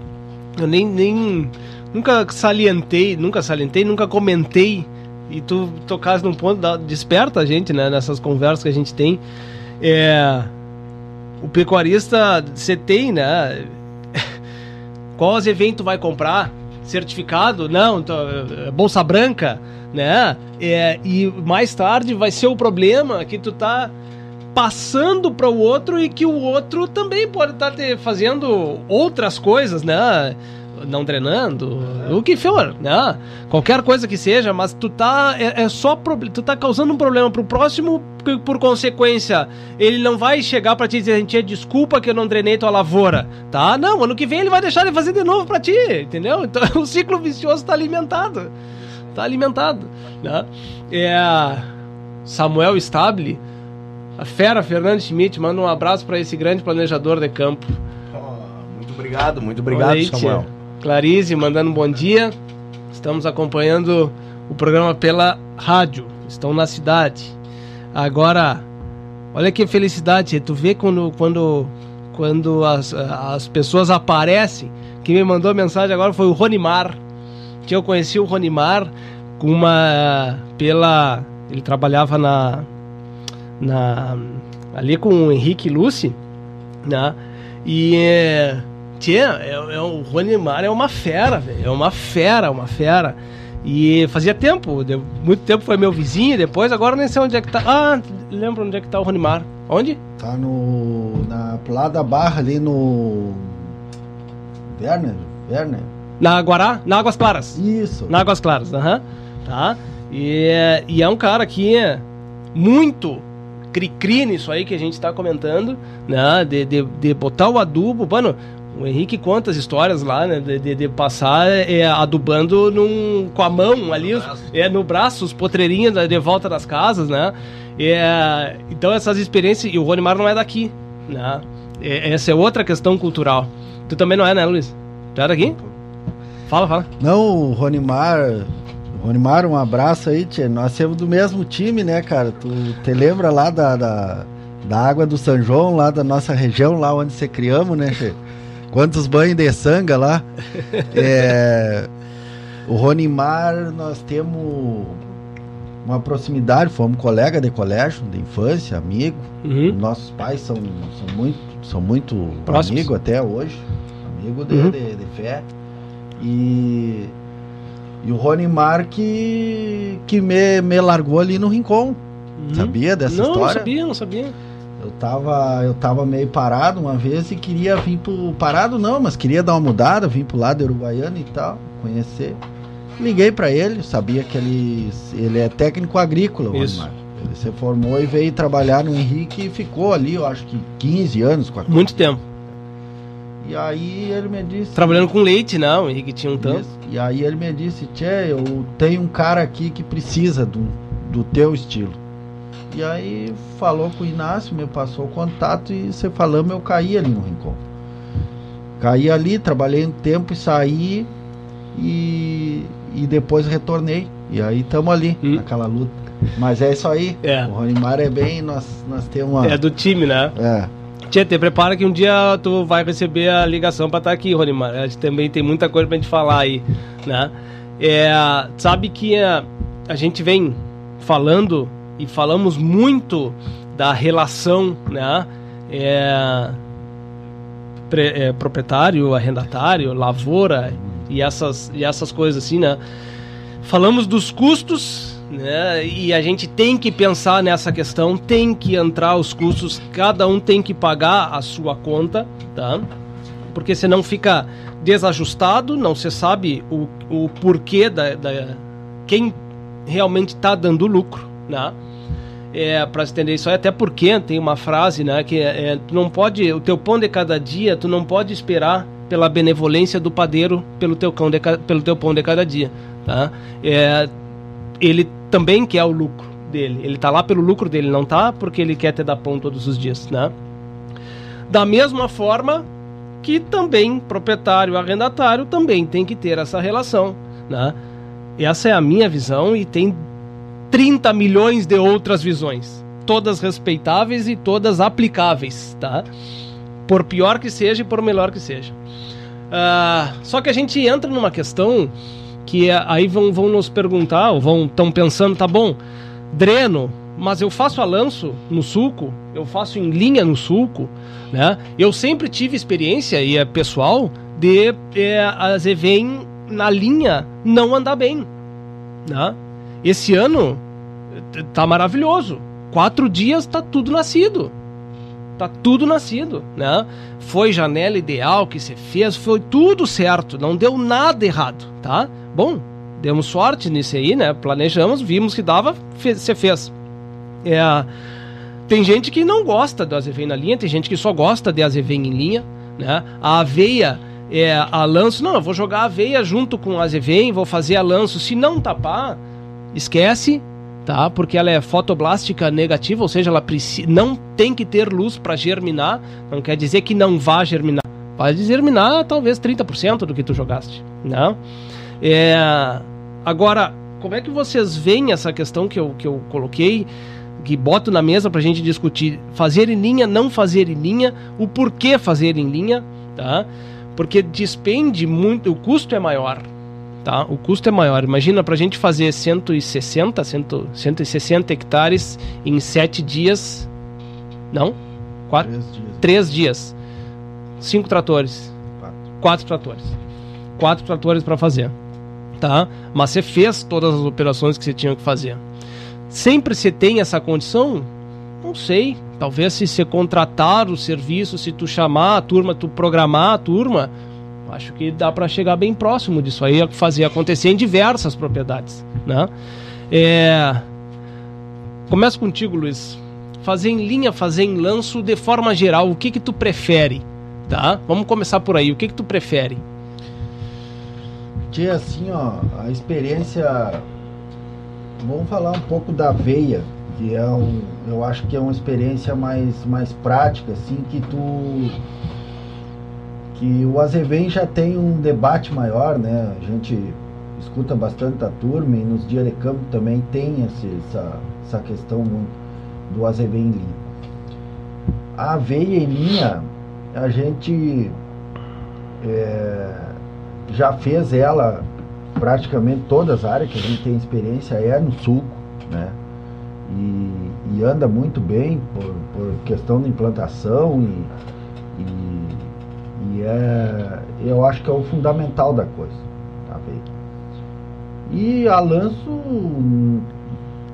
Eu nem, nem nunca salientei, nunca salientei, nunca comentei. E tu tocasse num ponto, da, desperta a gente, né? Nessas conversas que a gente tem. É, o pecuarista, você tem, né? Quais eventos vai comprar? Certificado? Não, então, é, Bolsa Branca, né? É, e mais tarde vai ser o problema que tu tá passando para o outro e que o outro também pode estar te fazendo outras coisas, né? Não drenando, o que for, né? Qualquer coisa que seja, mas tu tá é, é só tu tá causando um problema pro próximo por, por consequência. Ele não vai chegar para te dizer, gente, desculpa que eu não drenei tua lavoura, tá? Não, ano que vem ele vai deixar de fazer de novo para ti, entendeu? Então o ciclo vicioso tá alimentado. Tá alimentado, né? É Samuel Stable a fera Fernando Schmidt manda um abraço para esse grande planejador de campo. Ó, muito obrigado, muito obrigado, Samuel. Clarice mandando um bom dia. Estamos acompanhando o programa pela rádio. Estão na cidade. Agora, olha que felicidade. Tu vê quando, quando, quando as, as pessoas aparecem. Quem me mandou a mensagem agora foi o Ronimar. Que eu conheci o Ronimar com uma. pela. Ele trabalhava na. na ali com o Henrique Lucy, né? E. É, Tchê, é, é, o Ronimar é uma fera, velho. É uma fera, uma fera. E fazia tempo, de- muito tempo foi meu vizinho, depois agora nem sei onde é que tá. Ah, lembro onde é que tá o Ronimar. Onde? Tá no. Na, pro lado da barra ali no. Werner? Werner? Na Guará? Na Águas Claras. Isso. Na Águas Claras, aham. Tá? E, é- e é um cara que é muito cri-cri nisso aí que a gente tá comentando, né? De, de, de botar o adubo. Mano, o Henrique conta as histórias lá, né? De, de, de passar é, adubando num, com a mão ali, os- braço. é, no braço, os potreirinhos de volta das casas, né? É, então essas experiências. E o Ronimar não é daqui, né? É- essa é outra questão cultural. Tu também não é, né, Luiz? Tu é daqui? Fala, fala. Não, o Ronimar. Ronimar, um abraço aí, tia. Nós somos do mesmo time, né, cara? Tu te lembra lá da, da, da água do São João, lá da nossa região, lá onde você criamos, né, che? Quantos banhos de sanga lá. É, o Ronimar, nós temos uma proximidade, fomos colega de colégio, de infância, amigo. Uhum. Nossos pais são, são muito, são muito amigos até hoje. Amigo de, Uhum. de, de fé. E, e o Ronimar que, que me, me largou ali no Rincon. Uhum. Sabia dessa não, história? Não sabia, não sabia. Eu tava, eu tava meio parado uma vez e queria vir pro. Parado não, mas queria dar uma mudada, vim pro lado Uruguaiano e tal, conhecer. liguei para ele, sabia que ele, ele é técnico agrícola, o Isso. Ronimar. Ele se formou e veio trabalhar no Henrique e ficou ali, eu acho que 15 anos com a Muito tempo. E aí ele me disse. Trabalhando com leite, não, o Henrique tinha um tanto. E aí ele me disse, Tchê, eu tenho um cara aqui que precisa do, do teu estilo. E aí falou com o Inácio, me passou o contato e você falando, eu caí ali no Rincon. Caí ali, trabalhei um tempo e saí e, e depois retornei. E aí estamos ali, Hum. naquela luta. Mas é isso aí. É. O Ronimar é bem, nós, nós temos uma. É do time, né? É. Tia, te prepara que um dia tu vai receber a ligação pra estar aqui, Ronimar. A gente também tem muita coisa pra gente falar aí, né? É, sabe que a, a gente vem falando e falamos muito da relação, né? É, pre- é, proprietário, arrendatário, lavoura e essas, e essas coisas assim, né? Falamos dos custos, né? E a gente tem que pensar nessa questão, tem que entrar os custos, cada um tem que pagar a sua conta, tá? Porque senão fica desajustado, não se sabe o, o porquê da, da quem realmente está dando lucro, né? É, para entender isso aí, até porque tem uma frase, né, que é, é, tu não pode, o teu pão de cada dia, tu não pode esperar pela benevolência do padeiro pelo teu, cão de, pelo teu pão de cada dia, tá? É, ele também quer o lucro dele, ele tá lá pelo lucro dele, não tá porque ele quer te dar pão todos os dias, né? Da mesma forma que também proprietário, arrendatário também tem que ter essa relação, né? Essa é a minha visão e tem 30 milhões de outras visões, todas respeitáveis e todas aplicáveis, tá? Por pior que seja e por melhor que seja. Ah, só que a gente entra numa questão que é- aí vão, vão nos perguntar, ou vão estão pensando, tá bom, dreno, mas eu faço a lanço no sulco, eu faço em linha no sulco, né? Eu sempre tive experiência e é pessoal de é, as EVEM na linha não andar bem, né? Esse ano tá maravilhoso. Quatro dias tá tudo nascido. Tá tudo nascido, né? Foi janela ideal que você fez, foi tudo certo, não deu nada errado, tá? Bom, demos sorte nisso aí, né? Planejamos, vimos que dava, você fez. É, tem gente que não gosta do azevém na linha, tem gente que só gosta de azevém em linha, né? A aveia é a lanço, não, eu vou jogar a aveia junto com o azevém, vou fazer a lanço, se não tapar, esquece, tá? Porque ela é fotoblástica negativa, ou seja, ela não tem que ter luz para germinar, não quer dizer que não vá germinar. Vai germinar talvez 30% do que tu jogaste, né? É, agora, como é que vocês veem essa questão que eu, que eu coloquei, que boto na mesa pra gente discutir? Fazer em linha, não fazer em linha, o porquê fazer em linha, tá? Porque despende muito, o custo é maior, tá? O custo é maior. Imagina pra gente fazer 160, 100, 160 hectares em 7 dias, não? 4? Três dias. 3 dias. 5 tratores Quatro. quatro tratores. Quatro tratores para fazer. Tá? Mas você fez todas as operações que você tinha que fazer. Sempre você tem essa condição? Não sei. Talvez se você contratar o serviço, se tu chamar a turma, tu programar a turma, acho que dá para chegar bem próximo disso aí, fazer acontecer em diversas propriedades, né? É... Começa contigo, Luiz. Fazer em linha, fazer em lanço, de forma geral, o que que tu prefere? Tá? Vamos começar por aí. O que que tu prefere? Tia, assim, ó, a experiência. Vamos falar um pouco da veia, que é um. Eu acho que é uma experiência mais, mais prática, assim, que tu. Que o Azevém já tem um debate maior, né? A gente escuta bastante a turma e nos dias de campo também tem esse, essa, essa questão do Azevém em linha. A veia em linha, a gente. é, já fez ela praticamente todas as áreas que a gente tem experiência é no sulco, né? E, e anda muito bem por, por questão de implantação e, e, e é, eu acho que é o fundamental da coisa, tá bem? E a lanço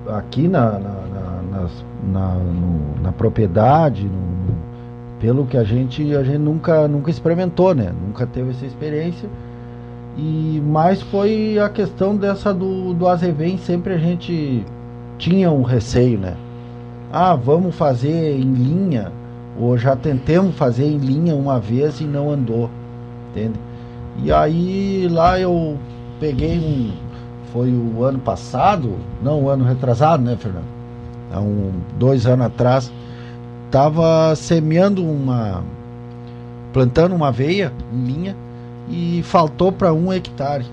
aqui na, na, na, nas- na, no- na propriedade, no- pelo que a gente a gente nunca nunca experimentou, né? Nunca teve essa experiência. E mais foi a questão dessa do, do Azevém, sempre a gente tinha um receio, né? Ah, vamos fazer em linha, ou já tentemos fazer em linha uma vez e não andou, entende? E aí lá eu peguei um, foi o ano passado, não o ano retrasado, né, Fernando? Há um, dois anos atrás, tava semeando uma, plantando uma aveia em linha e faltou para um hectare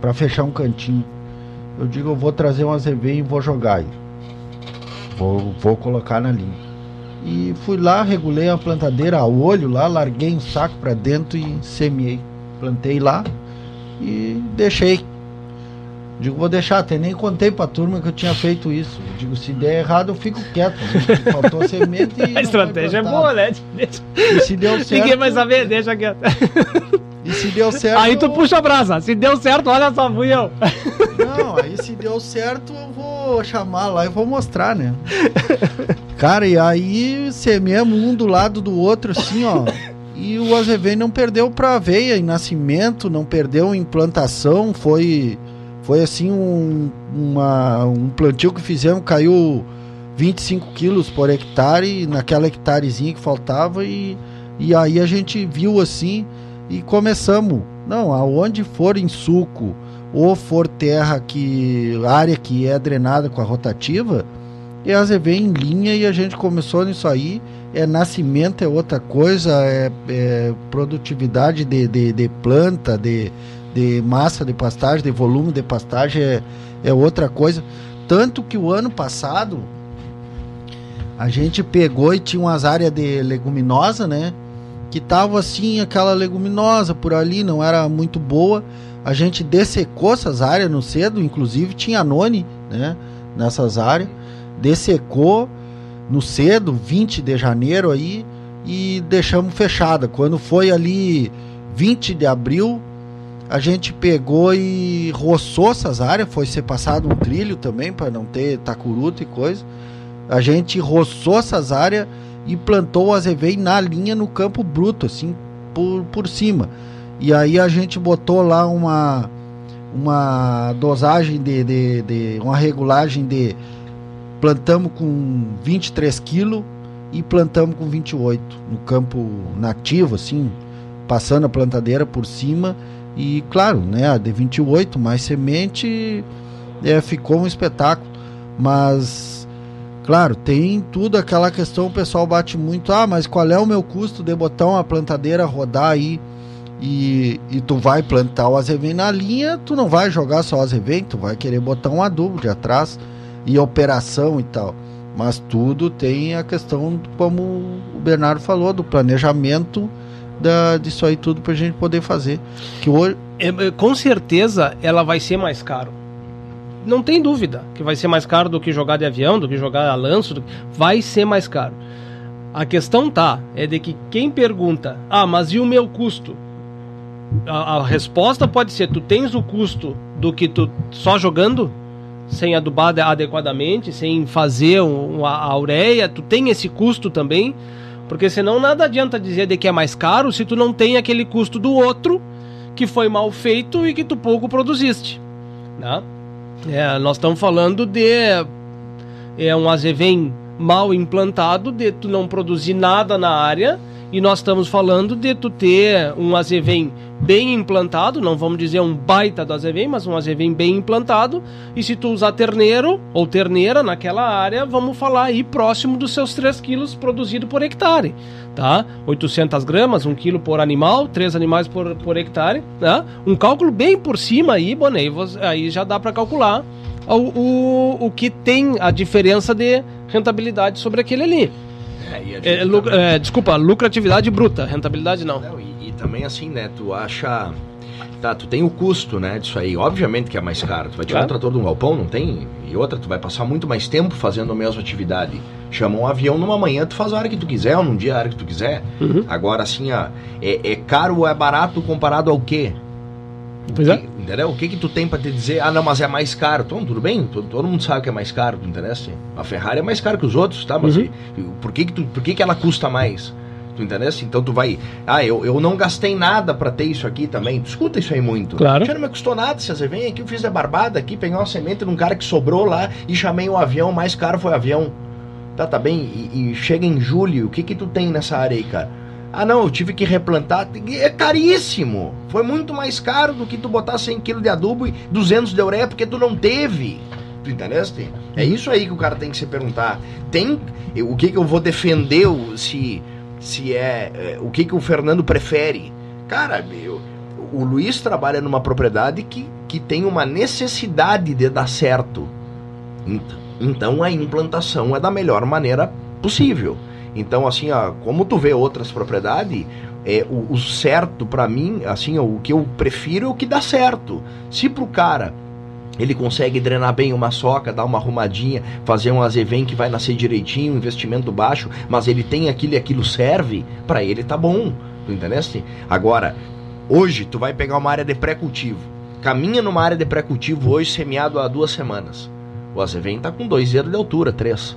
para fechar um cantinho. Eu digo, eu vou trazer um azeveia e vou jogar aí. Vou, vou colocar na linha. E fui lá, regulei a plantadeira a olho lá, larguei um saco para dentro e semeei. Plantei lá e deixei. Digo, vou deixar, até nem contei pra turma que eu tinha feito isso. Digo, se der errado, eu fico quieto. Faltou semente e. A estratégia é boa, né? E se deu certo. Ninguém vai saber, deixa quieto. E se deu certo. Aí tu puxa a brasa. Se deu certo, olha só, fui eu. Não, aí se deu certo, eu vou chamar lá e vou mostrar, né? Cara, e aí semeamos um do lado do outro, assim, ó. E o Azevedo não perdeu pra aveia em nascimento, não perdeu em plantação, foi. Foi assim um, uma, um plantio que fizemos, caiu 25 quilos por hectare, naquela hectarezinha que faltava, e, e aí a gente viu assim e começamos. Não, aonde for em suco ou for terra que. área que é drenada com a rotativa, e a ZV em linha e a gente começou nisso aí. É nascimento é outra coisa, é, é produtividade de, de, de, planta, de, de massa de pastagem, de volume de pastagem é, é outra coisa. Tanto que o ano passado a gente pegou e tinha umas áreas de leguminosa, né? Que tava assim aquela leguminosa por ali, não era muito boa. A gente dessecou essas áreas no cedo, inclusive tinha none, né, nessas áreas. Dessecou no cedo, 20 de janeiro aí, e deixamos fechada. Quando foi ali 20 de abril, a gente pegou e roçou essas áreas, foi ser passado um trilho também para não ter tacuruta e coisa. A gente roçou essas áreas e plantou o azevém na linha no campo bruto, assim, por, por cima. E aí a gente botou lá uma, uma dosagem de, de, de uma regulagem de plantamos com 23 quilos e plantamos com 28 no campo nativo, assim, passando a plantadeira por cima. E claro, né, de 28 mais semente é, ficou um espetáculo. Mas Claro, tem tudo aquela questão, o pessoal bate muito, ah, mas qual é o meu custo de botar uma plantadeira rodar aí e, e tu vai plantar o azevém na linha, tu não vai jogar só o azevém, tu vai querer botar um adubo de atrás e operação e tal. Mas tudo tem a questão, como o Bernardo falou, do planejamento da, disso aí tudo pra gente poder fazer. Que hoje... É, com certeza ela vai ser mais caro não tem dúvida que vai ser mais caro do que jogar de avião, do que jogar a lanço, do... vai ser mais caro. A questão tá é de que quem pergunta, ah, mas e o meu custo? A, a resposta pode ser, tu tens o custo do que tu só jogando, sem adubar adequadamente, sem fazer a ureia, tu tem esse custo também, porque senão nada adianta dizer de que é mais caro se tu não tem aquele custo do outro que foi mal feito e que tu pouco produziste, né? É, nós estamos falando de é um azevém mal implantado, de tu não produzir nada na área, e nós estamos falando de tu ter um azevém bem implantado, não vamos dizer um baita do azevém, mas um azevém bem implantado, e se tu usar terneiro ou terneira naquela área, vamos falar aí próximo dos seus 3 quilos produzido por hectare, tá? 800 gramas, 1 quilo por animal, 3 animais por, por hectare, tá? Um cálculo bem por cima aí, Bonet, aí já dá para calcular o, o, o que tem a diferença de rentabilidade sobre aquele ali. É, lucra, é, desculpa, lucratividade bruta, rentabilidade não. não e, e, também assim, né, tu acha... Tá, tu tem o custo, né, disso aí. Obviamente que é mais caro. Tu vai tirar claro. um trator de um galpão, não tem? E outra, tu vai passar muito mais tempo fazendo a mesma atividade. Chama um avião numa manhã, tu faz a hora que tu quiser, ou num dia a hora que tu quiser. Uhum. Agora, assim, ó, é, é caro ou é barato comparado ao quê? Pois é. Entendeu? O que que tu tem para te dizer? Ah, não, mas é mais caro. Então, tudo bem, todo, todo mundo sabe que é mais caro, tu entendeu? A Ferrari é mais caro que os outros, tá? Mas uhum. e, por que que, tu, por que que ela custa mais? Tu entendeu? Então tu vai. Ah, eu, eu não gastei nada para ter isso aqui também. Tu escuta isso aí muito. Claro. Já não me custou nada. Se você vem aqui, eu fiz a barbada aqui, peguei uma semente de um cara que sobrou lá e chamei o um avião. mais caro foi o avião. Tá, tá bem? E, e, chega em julho, o que que tu tem nessa área aí, cara? Ah, não, eu tive que replantar. É caríssimo. Foi muito mais caro do que tu botar 100 kg de adubo e 200 de ureia porque tu não teve. Tu entendeste? É isso aí que o cara tem que se perguntar. Tem o que que eu vou defender se se é, é o que que o Fernando prefere? Cara, eu, o Luiz trabalha numa propriedade que, que tem uma necessidade de dar certo. Então a implantação é da melhor maneira possível. Então assim, ó, como tu vê outras propriedades, é o, o certo para mim, assim, ó, o que eu prefiro é o que dá certo. Se pro cara ele consegue drenar bem uma soca, dar uma arrumadinha, fazer um azevém que vai nascer direitinho, investimento baixo, mas ele tem aquilo e aquilo serve, para ele tá bom. Tu entendeste? Agora, hoje tu vai pegar uma área de pré-cultivo. Caminha numa área de pré-cultivo hoje semeado há duas semanas. O azevém tá com dois dedos de altura, três.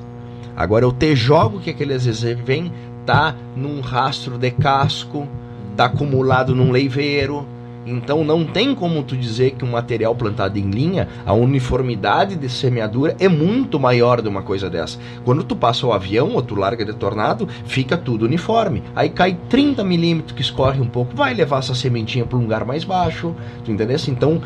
Agora eu te jogo que aquele azevém tá num rastro de casco, tá acumulado num leiveiro, então não tem como tu dizer que um material plantado em linha, a uniformidade de semeadura é muito maior de uma coisa dessa. Quando tu passa o avião ou tu larga de tornado, fica tudo uniforme. Aí cai 30 milímetros que escorre um pouco, vai levar essa sementinha para um lugar mais baixo, tu entendeu? Então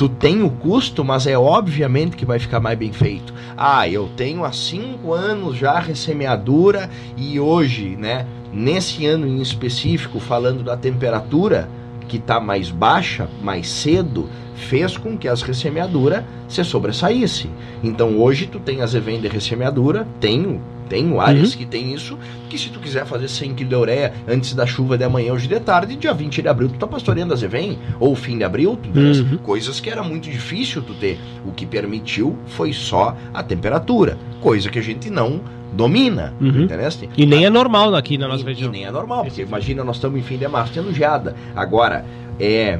tu tem o custo, mas é obviamente que vai ficar mais bem feito. Ah, eu tenho há cinco anos já ressemeadura e hoje, né, nesse ano em específico, falando da temperatura, que está mais baixa, mais cedo, fez com que as ressemeaduras se sobressaísse. Então hoje tu tem as event de ressemeadura, tenho, tenho áreas uhum. que tem isso, que se tu quiser fazer 100 kg de ureia antes da chuva de amanhã hoje de tarde, dia 20 de abril tu tá pastoreando as event, ou fim de abril, tu uhum. coisas que era muito difícil tu ter. O que permitiu foi só a temperatura, coisa que a gente não domina, uhum. E nem é normal aqui na nossa e, região. E nem é normal, porque imagina, nós estamos em fim de março tendo geada. Agora, é,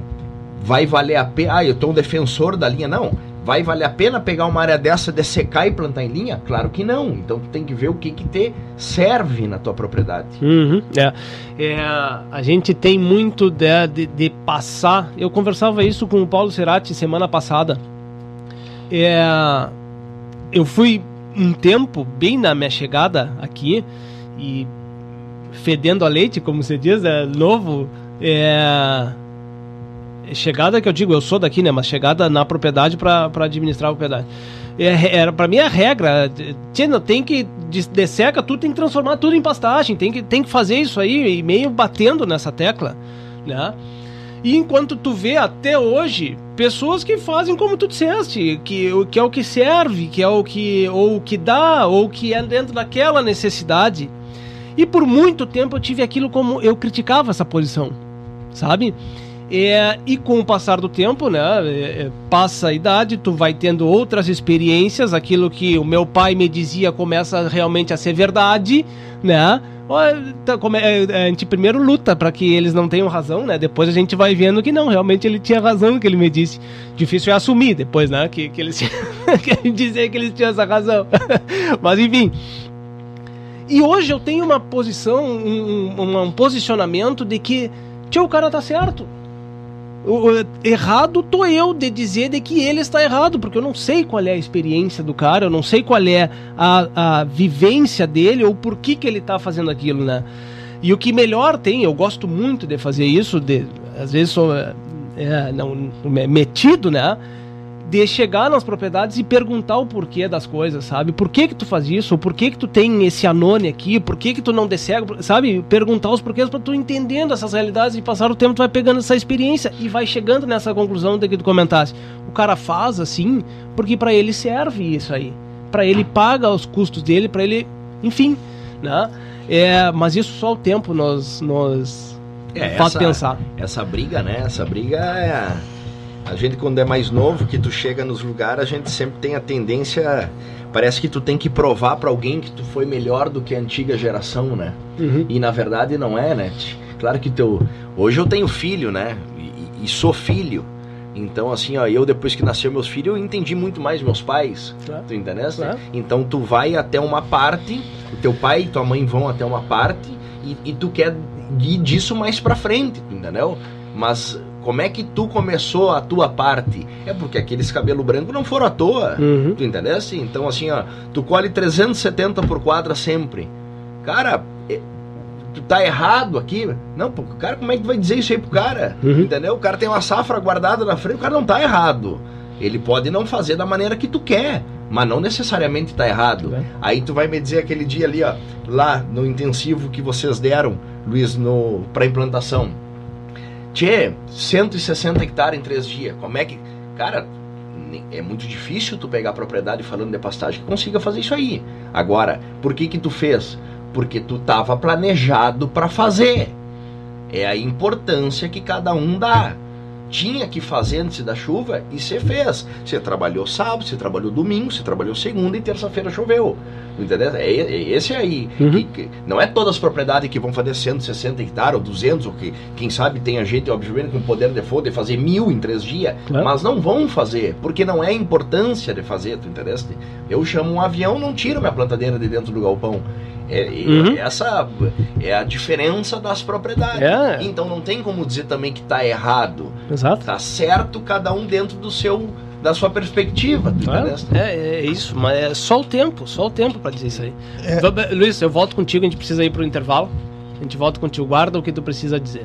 vai valer a pena... Ah, eu estou um defensor da linha. Não, vai valer a pena pegar uma área dessa, dessecar e plantar em linha? Claro que não. Então tu tem que ver o que que te serve na tua propriedade. Uhum, é. é. a gente tem muito de, de, de, passar. Eu conversava isso com o Paulo Cerati semana passada. É, eu fui um tempo, bem na minha chegada aqui, e fedendo a leite, como você diz, é novo. É, chegada que eu digo, eu sou daqui, né? Mas chegada na propriedade para administrar a propriedade. É, era para mim a regra. Tia, tem que desseca tudo, tem que transformar tudo em pastagem, tem que, tem que fazer isso aí, e meio batendo nessa tecla, né? E enquanto tu vê até hoje pessoas que fazem como tu disseste, que, que é o que serve, que é o que ou o que dá, ou que é dentro daquela necessidade. E por muito tempo eu tive aquilo como eu criticava essa posição, sabe? É, e com o passar do tempo, né, é, é passa a idade, tu vai tendo outras experiências, aquilo que o meu pai me dizia começa realmente a ser verdade, né? Tá, é, é, a gente primeiro luta para que eles não tenham razão, né? Depois a gente vai vendo que não, realmente ele tinha razão que ele me disse. Difícil é assumir depois, né? Que, que eles dizer que eles tinham essa razão. Mas enfim. E hoje eu tenho uma posição, um, um, um posicionamento de que, tio, o cara tá certo errado tô eu de dizer de que ele está errado, porque eu não sei qual é a experiência do cara, eu não sei qual é a, a vivência dele ou por que, que ele está fazendo aquilo, né? E o que melhor tem, eu gosto muito de fazer isso, de, às vezes sou é, não, metido, né? De chegar nas propriedades e perguntar o porquê das coisas, sabe? Por que que tu faz isso? Por que que tu tem esse anone aqui? Por que que tu não cego? Sabe? Perguntar os porquês para tu entendendo essas realidades e passar o tempo tu vai pegando essa experiência e vai chegando nessa conclusão de que tu comentasse. O cara faz assim porque para ele serve isso aí. Para ele paga os custos dele, para ele, enfim, né? É, mas isso só o tempo nos nos é, faz essa, pensar. Essa briga, né? Essa briga é a gente quando é mais novo, que tu chega nos lugares, a gente sempre tem a tendência, parece que tu tem que provar para alguém que tu foi melhor do que a antiga geração, né? Uhum. E na verdade não é, né? Claro que teu, hoje eu tenho filho, né? E, e sou filho. Então, assim, ó, eu depois que nasceu meus filhos, eu entendi muito mais meus pais. Claro. Tu entendeu? Claro. Então, tu vai até uma parte, o teu pai e tua mãe vão até uma parte, e, e tu quer ir disso mais pra frente, entendeu? Mas como é que tu começou a tua parte? É porque aqueles cabelo branco não foram à toa. Uhum. Tu entendesse? Então, assim, ó, tu colhe 370 por quadra sempre. Cara, é- tu tá errado aqui. Não, pô, cara, como é que tu vai dizer isso aí pro cara? Uhum. Entendeu? O cara tem uma safra guardada na frente, o cara não tá errado. Ele pode não fazer da maneira que tu quer, mas não necessariamente tá errado. É. Aí tu vai me dizer aquele dia ali, ó, lá no intensivo que vocês deram, Luiz, no para implantação. Tchê, 160 hectares em três dias. Como é que. Cara, é muito difícil tu pegar propriedade falando de pastagem que consiga fazer isso aí. Agora, por que que tu fez? Porque tu tava planejado para fazer. É a importância que cada um dá. Tinha que fazer antes da chuva e você fez. Você trabalhou sábado, você trabalhou domingo, você trabalhou segunda e terça-feira choveu. Entendeu? É, é esse aí. Uhum. Que- não é todas as propriedades que vão fazer 160 hectares ou 200, ou que, quem sabe tem a gente, obviamente, com poder de fogo de fazer mil em três dias, Claro. mas não vão fazer, porque não é a importância de fazer, tu entendeste? Eu chamo um avião, não tiro minha plantadeira de dentro do galpão. É, é- Uhum. Essa é a diferença das propriedades. É. Então não tem como dizer também que tá errado. Exato. Tá certo cada um dentro do seu da sua perspectiva, É, é, é isso, mas é só o tempo, só o tempo pra dizer isso aí. É. Luiz, eu volto contigo, a gente precisa ir pro intervalo. A gente volta contigo, guarda o que tu precisa dizer.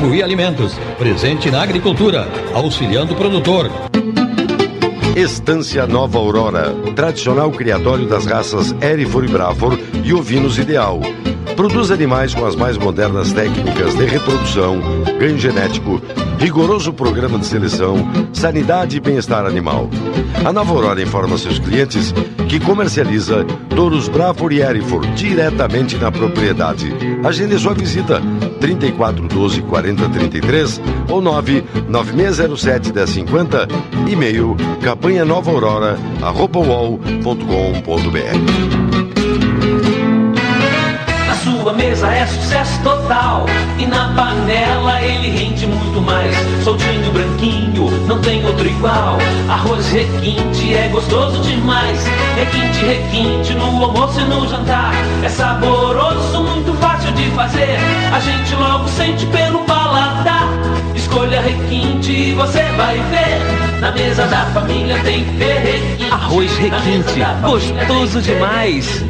Alimentos, presente na agricultura, auxiliando o produtor. Estância Nova Aurora, tradicional criatório das raças Erifor e Brafor e ovinos ideal. Produz animais com as mais modernas técnicas de reprodução, ganho genético, rigoroso programa de seleção, sanidade e bem-estar animal. A Nova Aurora informa seus clientes que comercializa touros Brafor e Erifor diretamente na propriedade. Agende sua visita 34 12 40 33 ou 9 9607 1050 e-mail campanha nova aurora Na sua mesa é sucesso total E na panela ele rende muito mais. Soltinho, branquinho, não tem outro igual. Arroz requinte é gostoso demais. Requinte, requinte no almoço e no jantar. É saboroso, muito fácil de fazer. A gente logo sente pelo paladar Escolha requinte você vai ver Na mesa da família tem perrequinte. Arroz requinte, gostoso demais.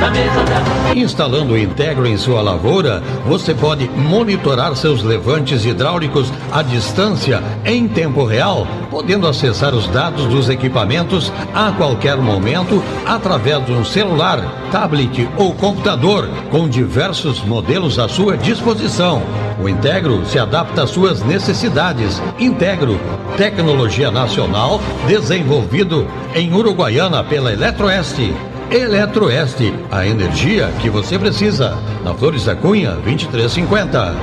Na mesa da Instalando o Integro em sua lavoura, você pode monitorar seus levantes hidráulicos à distância, em tempo real, podendo acessar os dados dos equipamentos a qualquer momento através de um celular, tablet ou computador, com diversos modelos à sua disposição. O Integro se adapta às suas necessidades. Integro, tecnologia nacional desenvolvido em Uruguaiana pela Eletroeste. Eletroeste, a energia que você precisa. Na Flores da Cunha, 2350.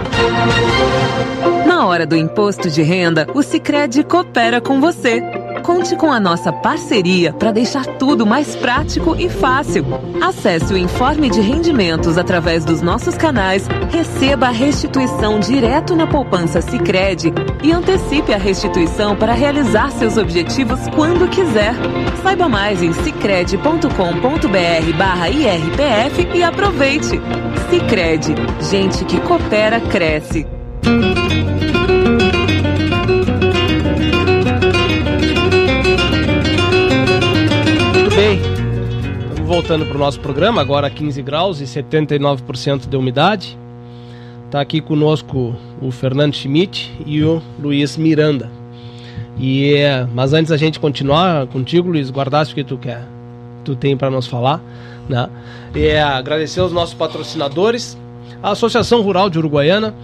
Na hora do imposto de renda, o Sicredi coopera com você. Conte com a nossa parceria para deixar tudo mais prático e fácil. Acesse o informe de rendimentos através dos nossos canais, receba a restituição direto na poupança Sicredi e antecipe a restituição para realizar seus objetivos quando quiser. Saiba mais em sicredi.com.br/irpf e aproveite. Sicredi, gente que coopera cresce. Bem. Estamos voltando para o nosso programa, agora 15 graus e 79% de umidade. Está aqui conosco o Fernando Schmidt e o Luiz Miranda. E, mas antes da gente continuar contigo, Luiz, guardasse o que tu quer, tu tem para nos falar, né? É, agradecer aos nossos patrocinadores, a Associação Rural de Uruguaiana,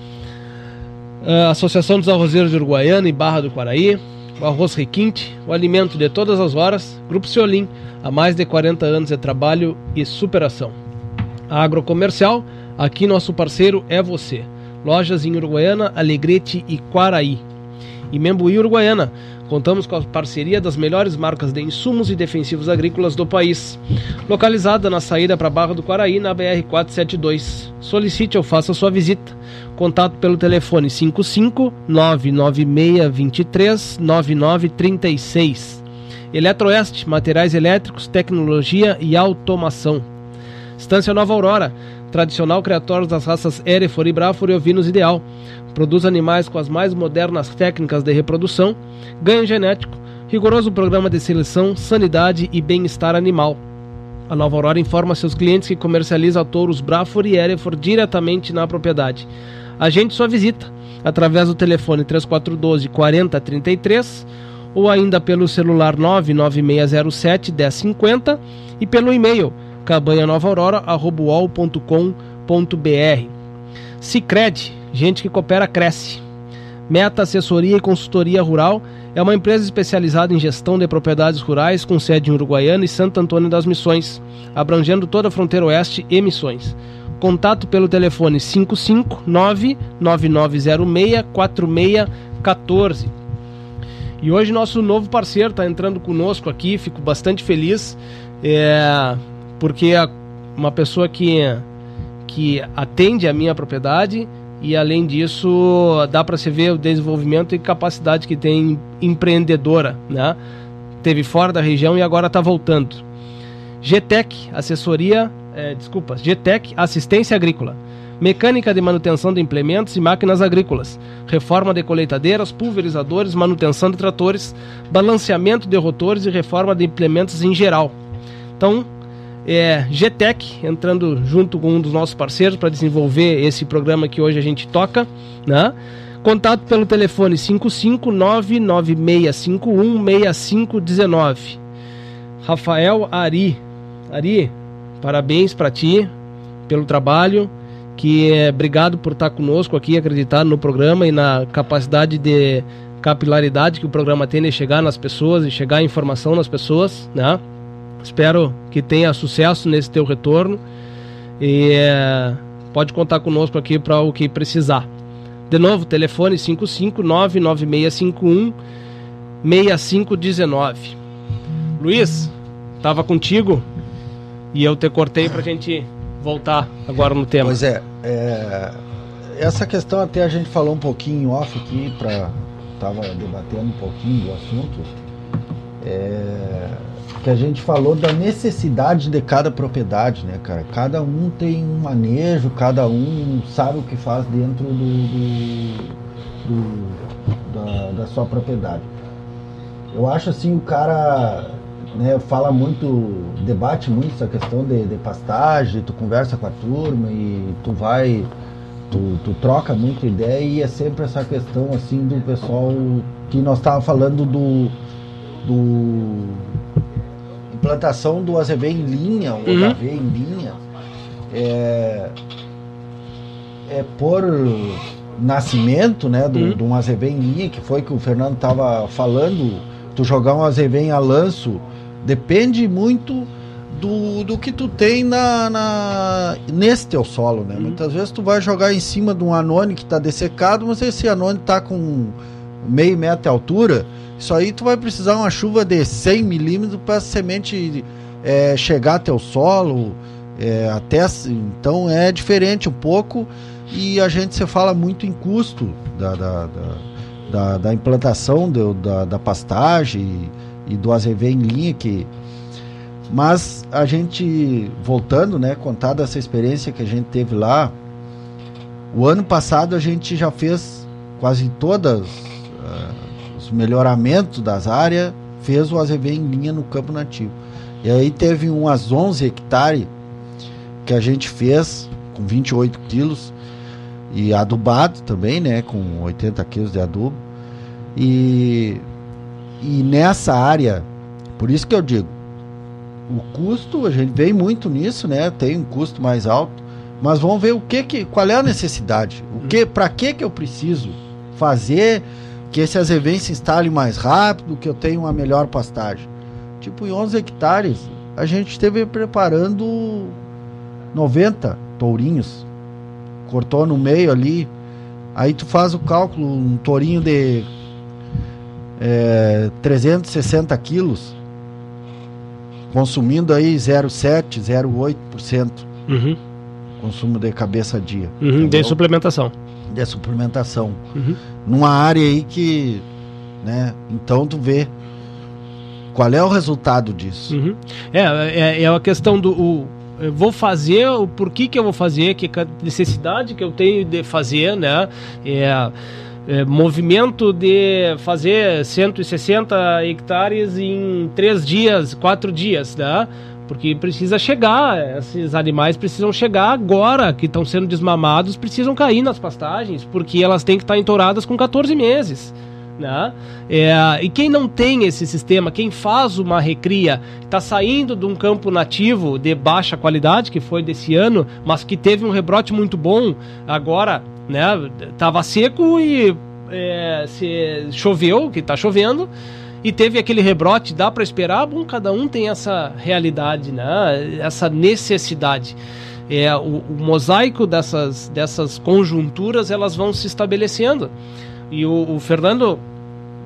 a Associação dos Arrozeiros de Uruguaiana e Barra do Quaraí, o Arroz Requinte, o alimento de todas as horas, Grupo Ciolim, há mais de 40 anos de trabalho e superação. A Agrocomercial, aqui nosso parceiro é você. Lojas em Uruguaiana, Alegrete e Quaraí. E Membuí Uruguaiana, contamos com a parceria das melhores marcas de insumos e defensivos agrícolas do país. Localizada na saída para Barra do Quaraí, na BR-472. Solicite ou faça sua visita. Contato pelo telefone 55 99623 9936. Eletroeste, materiais elétricos, tecnologia e automação. Estância Nova Aurora, tradicional criatório das raças Erefor e Brafor e ovinos ideal. Produz animais com as mais modernas técnicas de reprodução, ganho genético, rigoroso programa de seleção, sanidade e bem-estar animal. A Nova Aurora informa seus clientes que comercializa touros Brafor e Erefor diretamente na propriedade. Agende sua visita através do telefone 3412 4033 ou ainda pelo celular 99607 1050 e pelo e-mail cabanhanovaAurora.com.br. Cicred, gente que coopera cresce. Meta Assessoria e Consultoria Rural é uma empresa especializada em gestão de propriedades rurais com sede em Uruguaiana e Santo Antônio das Missões, abrangendo toda a fronteira oeste e Missões. Contato pelo telefone 559-9906-4614. E hoje nosso novo parceiro está entrando conosco aqui, fico bastante feliz, é, porque é uma pessoa que, que atende a minha propriedade e além disso dá para se ver o desenvolvimento e capacidade que tem empreendedora, né? Teve fora da região e agora está voltando. GTEC, assessoria, é, desculpa, GTEC, assistência agrícola. Mecânica de manutenção de implementos e máquinas agrícolas, reforma de colheitadeiras, pulverizadores, manutenção de tratores, balanceamento de rotores e reforma de implementos em geral. Então, é, GTEC entrando junto com um dos nossos parceiros para desenvolver esse programa que hoje a gente toca, né? Contato pelo telefone 55996516519. Rafael Ari. Ari, parabéns para ti pelo trabalho, que é obrigado por estar conosco aqui, acreditar no programa e na capacidade de capilaridade que o programa tem de chegar nas pessoas e chegar a informação nas pessoas, né? Espero que tenha sucesso nesse teu retorno e é, pode contar conosco aqui para o que precisar. De novo, telefone 5599651 6519. Luiz, estava contigo e eu te cortei para a gente voltar agora no tema. Pois é, é, essa questão até a gente falou um pouquinho off aqui para tava debatendo um pouquinho do assunto. É, que a gente falou da necessidade de cada propriedade, né, cara? Cada um tem um manejo, cada um sabe o que faz dentro do, do, do da, da, sua propriedade. eu acho assim, o cara né, fala muito, debate muito essa questão de, de, pastagem, tu conversa com a turma e tu vai, tu, tu troca muita ideia e é sempre essa questão assim do pessoal que nós estávamos falando do, do implantação do AZV em linha, o uhum. Em linha, é, é por nascimento né, do, uhum. de um AZV em linha, que foi que o Fernando estava falando, tu jogar um AZV em alanço Depende muito do, do que tu tem na, na nesse teu solo, né? Uhum. Muitas vezes tu vai jogar em cima de um anone que está dessecado, mas esse anone está com meio metro de altura, isso aí tu vai precisar uma chuva de 100 milímetros para a semente é, chegar até o solo, é, até então é diferente um pouco e a gente se fala muito em custo da, da, da, da, da implantação da, da pastagem e do AZV em linha que mas a gente voltando, né, contar dessa experiência que a gente teve lá, o ano passado a gente já fez quase todas uh, os melhoramentos das áreas, fez o AZV em linha no campo nativo. E aí teve umas 11 hectares que a gente fez com 28 quilos e adubado também, né, com 80 quilos de adubo. E e nessa área, por isso que eu digo, o custo, a gente vem muito nisso, né? Tem um custo mais alto, mas vamos ver o que que qual é a necessidade? O que para que que eu preciso fazer que esse azevém se instale mais rápido, que eu tenha uma melhor pastagem? Tipo, em 11 hectares, a gente esteve preparando 90 tourinhos. Cortou no meio ali. Aí tu faz o cálculo, um tourinho de é, 360 quilos, consumindo aí 0,7, 0,8% uhum. consumo de cabeça a dia. Uhum, de suplementação. De suplementação. Uhum. Numa área aí que, né, então tu vê qual é o resultado disso. Uhum. É, é, é a questão do... O, eu vou fazer, o porquê que eu vou fazer, que necessidade que eu tenho de fazer, né? É é, movimento de fazer 160 hectares em três dias, quatro dias, né? Porque precisa chegar, esses animais precisam chegar agora, que estão sendo desmamados, precisam cair nas pastagens, porque elas têm que estar entouradas com 14 meses. Né? É, e quem não tem esse sistema, quem faz uma recria, está saindo de um campo nativo de baixa qualidade, que foi desse ano, mas que teve um rebrote muito bom, agora né? Tava seco e é, se choveu, que tá chovendo, e teve aquele rebrote, dá para esperar? Bom, cada um tem essa realidade, né? Essa necessidade. É, o, o mosaico dessas, dessas conjunturas elas vão se estabelecendo. E o, o Fernando,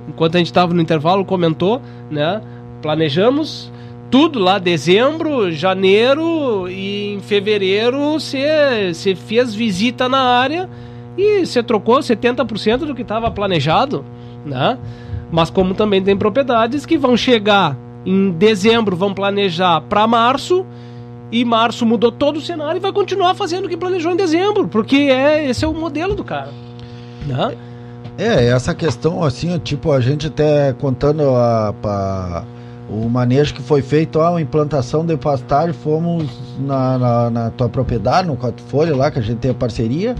enquanto a gente estava no intervalo, comentou, né? Planejamos tudo lá, dezembro, janeiro e em fevereiro você fez visita na área e você trocou 70% do que estava planejado, né? Mas como também tem propriedades que vão chegar em dezembro, vão planejar para março, e março mudou todo o cenário e vai continuar fazendo o que planejou em dezembro, porque é esse é o modelo do cara, né? É, essa questão assim, tipo, a gente até contando a, a o manejo que foi feito, a implantação de pastagem, fomos na, na, na tua propriedade, no Quatro Folha lá, que a gente tem a parceria,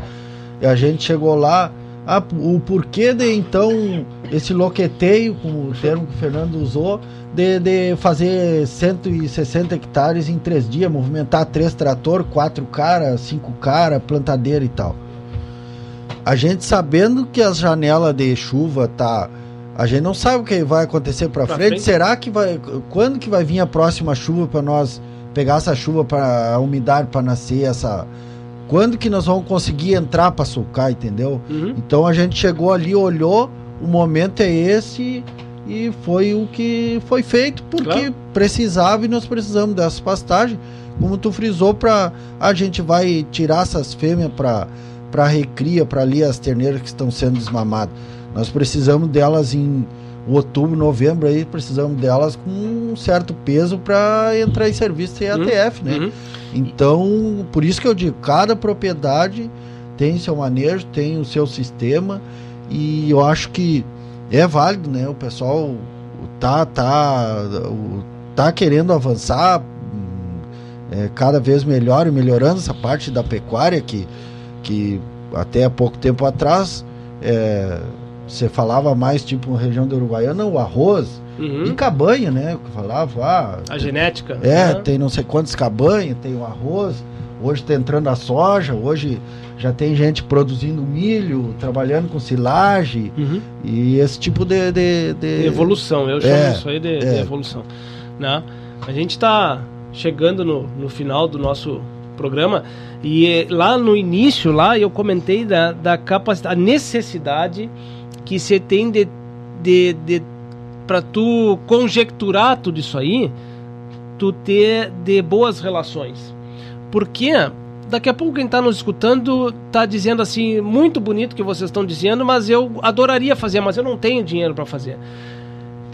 e a gente chegou lá, ah, o porquê de então esse loqueteio, como o termo que o Fernando usou, de, de fazer 160 hectares em três dias, movimentar três trator, quatro caras, cinco caras, plantadeira e tal. A gente sabendo que as janelas de chuva tá a gente não sabe o que vai acontecer para frente. frente. Será que vai quando que vai vir a próxima chuva para nós pegar essa chuva para a umidade para nascer essa quando que nós vamos conseguir entrar para sulcar, entendeu? Uhum. Então a gente chegou ali, olhou, o momento é esse e foi o que foi feito porque claro. precisava e nós precisamos dessas pastagens, como tu frisou para a gente vai tirar essas fêmeas para para recria, para ali as terneiras que estão sendo desmamadas. Nós precisamos delas em outubro, novembro aí precisamos delas com um certo peso para entrar em serviço EATF, uhum. né? Uhum. Então, por isso que eu digo, cada propriedade tem seu manejo, tem o seu sistema e eu acho que é válido, né? O pessoal tá, tá, tá querendo avançar hum, é, cada vez melhor e melhorando essa parte da pecuária que, que até há pouco tempo atrás é, você falava mais tipo região da Uruguaiana, o arroz uhum. e cabanha, né? Que falava. Ah, a genética. É, né? tem não sei quantas cabanhas, tem o arroz. Hoje está entrando a soja, hoje já tem gente produzindo milho, trabalhando com silagem uhum. e esse tipo de, de, de... evolução. Eu chamo é, isso aí de, é. evolução. Né? A gente está chegando no, no final do nosso programa e eh, lá no início lá eu comentei da, da capacidade, a necessidade que você tem de, de, de para tu conjecturar tudo isso aí, tu ter de boas relações. Porque daqui a pouco quem está nos escutando está dizendo assim, muito bonito que vocês estão dizendo, mas eu adoraria fazer, mas eu não tenho dinheiro para fazer.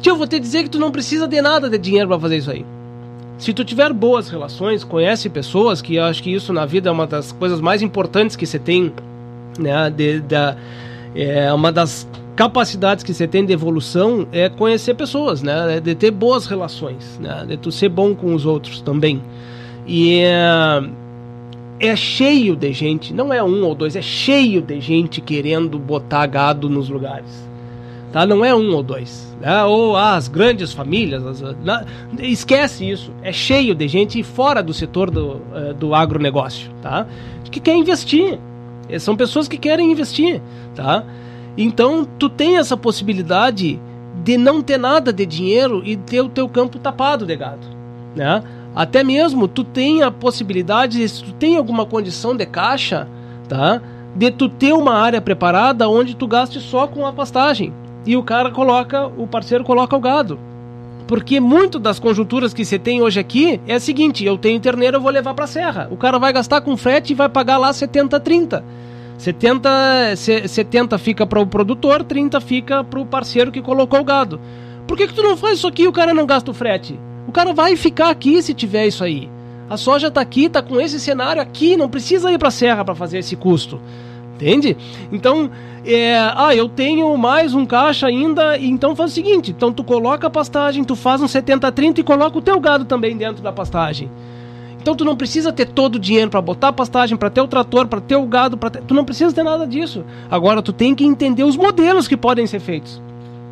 Tio, eu vou te dizer que tu não precisa de nada de dinheiro para fazer isso aí. Se tu tiver boas relações, conhece pessoas, que eu acho que isso na vida é uma das coisas mais importantes que você tem, né, de, da, é uma das capacidades que você tem de evolução é conhecer pessoas, né? É de ter boas relações, né? De tu ser bom com os outros também. E é, é cheio de gente, não é um ou dois, é cheio de gente querendo botar gado nos lugares. Tá? Não é um ou dois. Né? Ou ah, as grandes famílias. As, na, esquece isso. É cheio de gente fora do setor do, uh, do agronegócio. Tá? Que quer investir. São pessoas que querem investir. Tá? Então, tu tem essa possibilidade de não ter nada de dinheiro e ter o teu campo tapado de gado, né? Até mesmo tu tem a possibilidade, se tu tem alguma condição de caixa, tá? De tu ter uma área preparada onde tu gaste só com a pastagem e o cara coloca, o parceiro coloca o gado. Porque muito das conjunturas que você tem hoje aqui é a seguinte: eu tenho terneiro, eu vou levar para serra. O cara vai gastar com frete e vai pagar lá 70, 30. 70, 70 fica para o produtor, 30 fica para o parceiro que colocou o gado. Por que, que tu não faz isso aqui e o cara não gasta o frete? O cara vai ficar aqui se tiver isso aí. A soja está aqui, está com esse cenário aqui, não precisa ir para a serra para fazer esse custo. Entende? Então, é, ah, eu tenho mais um caixa ainda, então faz o seguinte, então tu coloca a pastagem, tu faz um 70-30 e coloca o teu gado também dentro da pastagem. Então tu não precisa ter todo o dinheiro para botar a pastagem, para ter o trator, para ter o gado, para ter... tu não precisa ter nada disso. Agora tu tem que entender os modelos que podem ser feitos.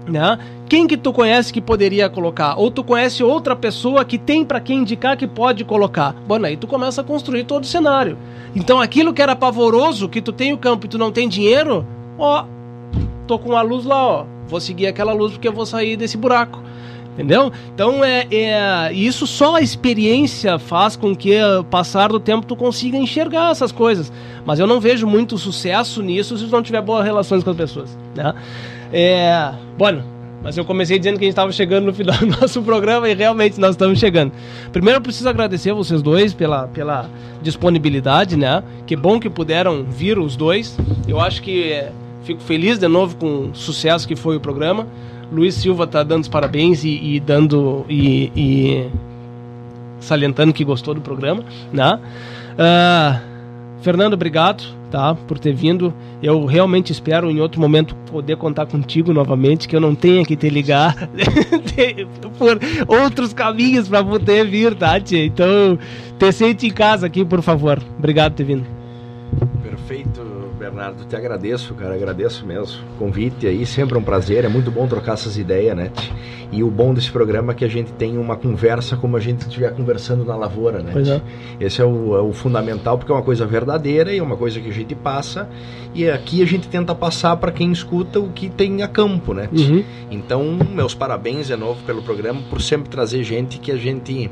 Né? Quem que tu conhece que poderia colocar? Ou tu conhece outra pessoa que tem para quem indicar que pode colocar? Bom, aí tu começa a construir todo o cenário. Então aquilo que era pavoroso, que tu tem o campo e tu não tem dinheiro, ó, tô com a luz lá, ó. Vou seguir aquela luz porque eu vou sair desse buraco. Entendeu? Então é, é isso só a experiência faz com que o passar do tempo tu consiga enxergar essas coisas. Mas eu não vejo muito sucesso nisso se tu não tiver boas relações com as pessoas, né? É, bueno, mas eu comecei dizendo que a gente estava chegando no final do nosso programa e realmente nós estamos chegando. Primeiro eu preciso agradecer vocês dois pela, pela disponibilidade, né? Que bom que puderam vir os dois. Eu acho que é, fico feliz de novo com o sucesso que foi o programa. Luiz Silva tá dando os parabéns e, e dando e, e, salientando que gostou do programa, né? Uh, Fernando, obrigado, tá, por ter vindo. Eu realmente espero em outro momento poder contar contigo novamente, que eu não tenha que te ligar por outros caminhos para poder vir, tá, tia? Então, te sente em casa aqui, por favor. Obrigado por ter vindo. Bernardo, te agradeço, cara, agradeço mesmo. Convite aí, sempre um prazer, é muito bom trocar essas ideias, né? E o bom desse programa é que a gente tem uma conversa como a gente estiver conversando na lavoura, né? Pois é. Esse é o, é o, fundamental, porque é uma coisa verdadeira e é uma coisa que a gente passa. E aqui a gente tenta passar para quem escuta o que tem a campo, né? Uhum. Então, meus parabéns de novo pelo programa, por sempre trazer gente que a gente.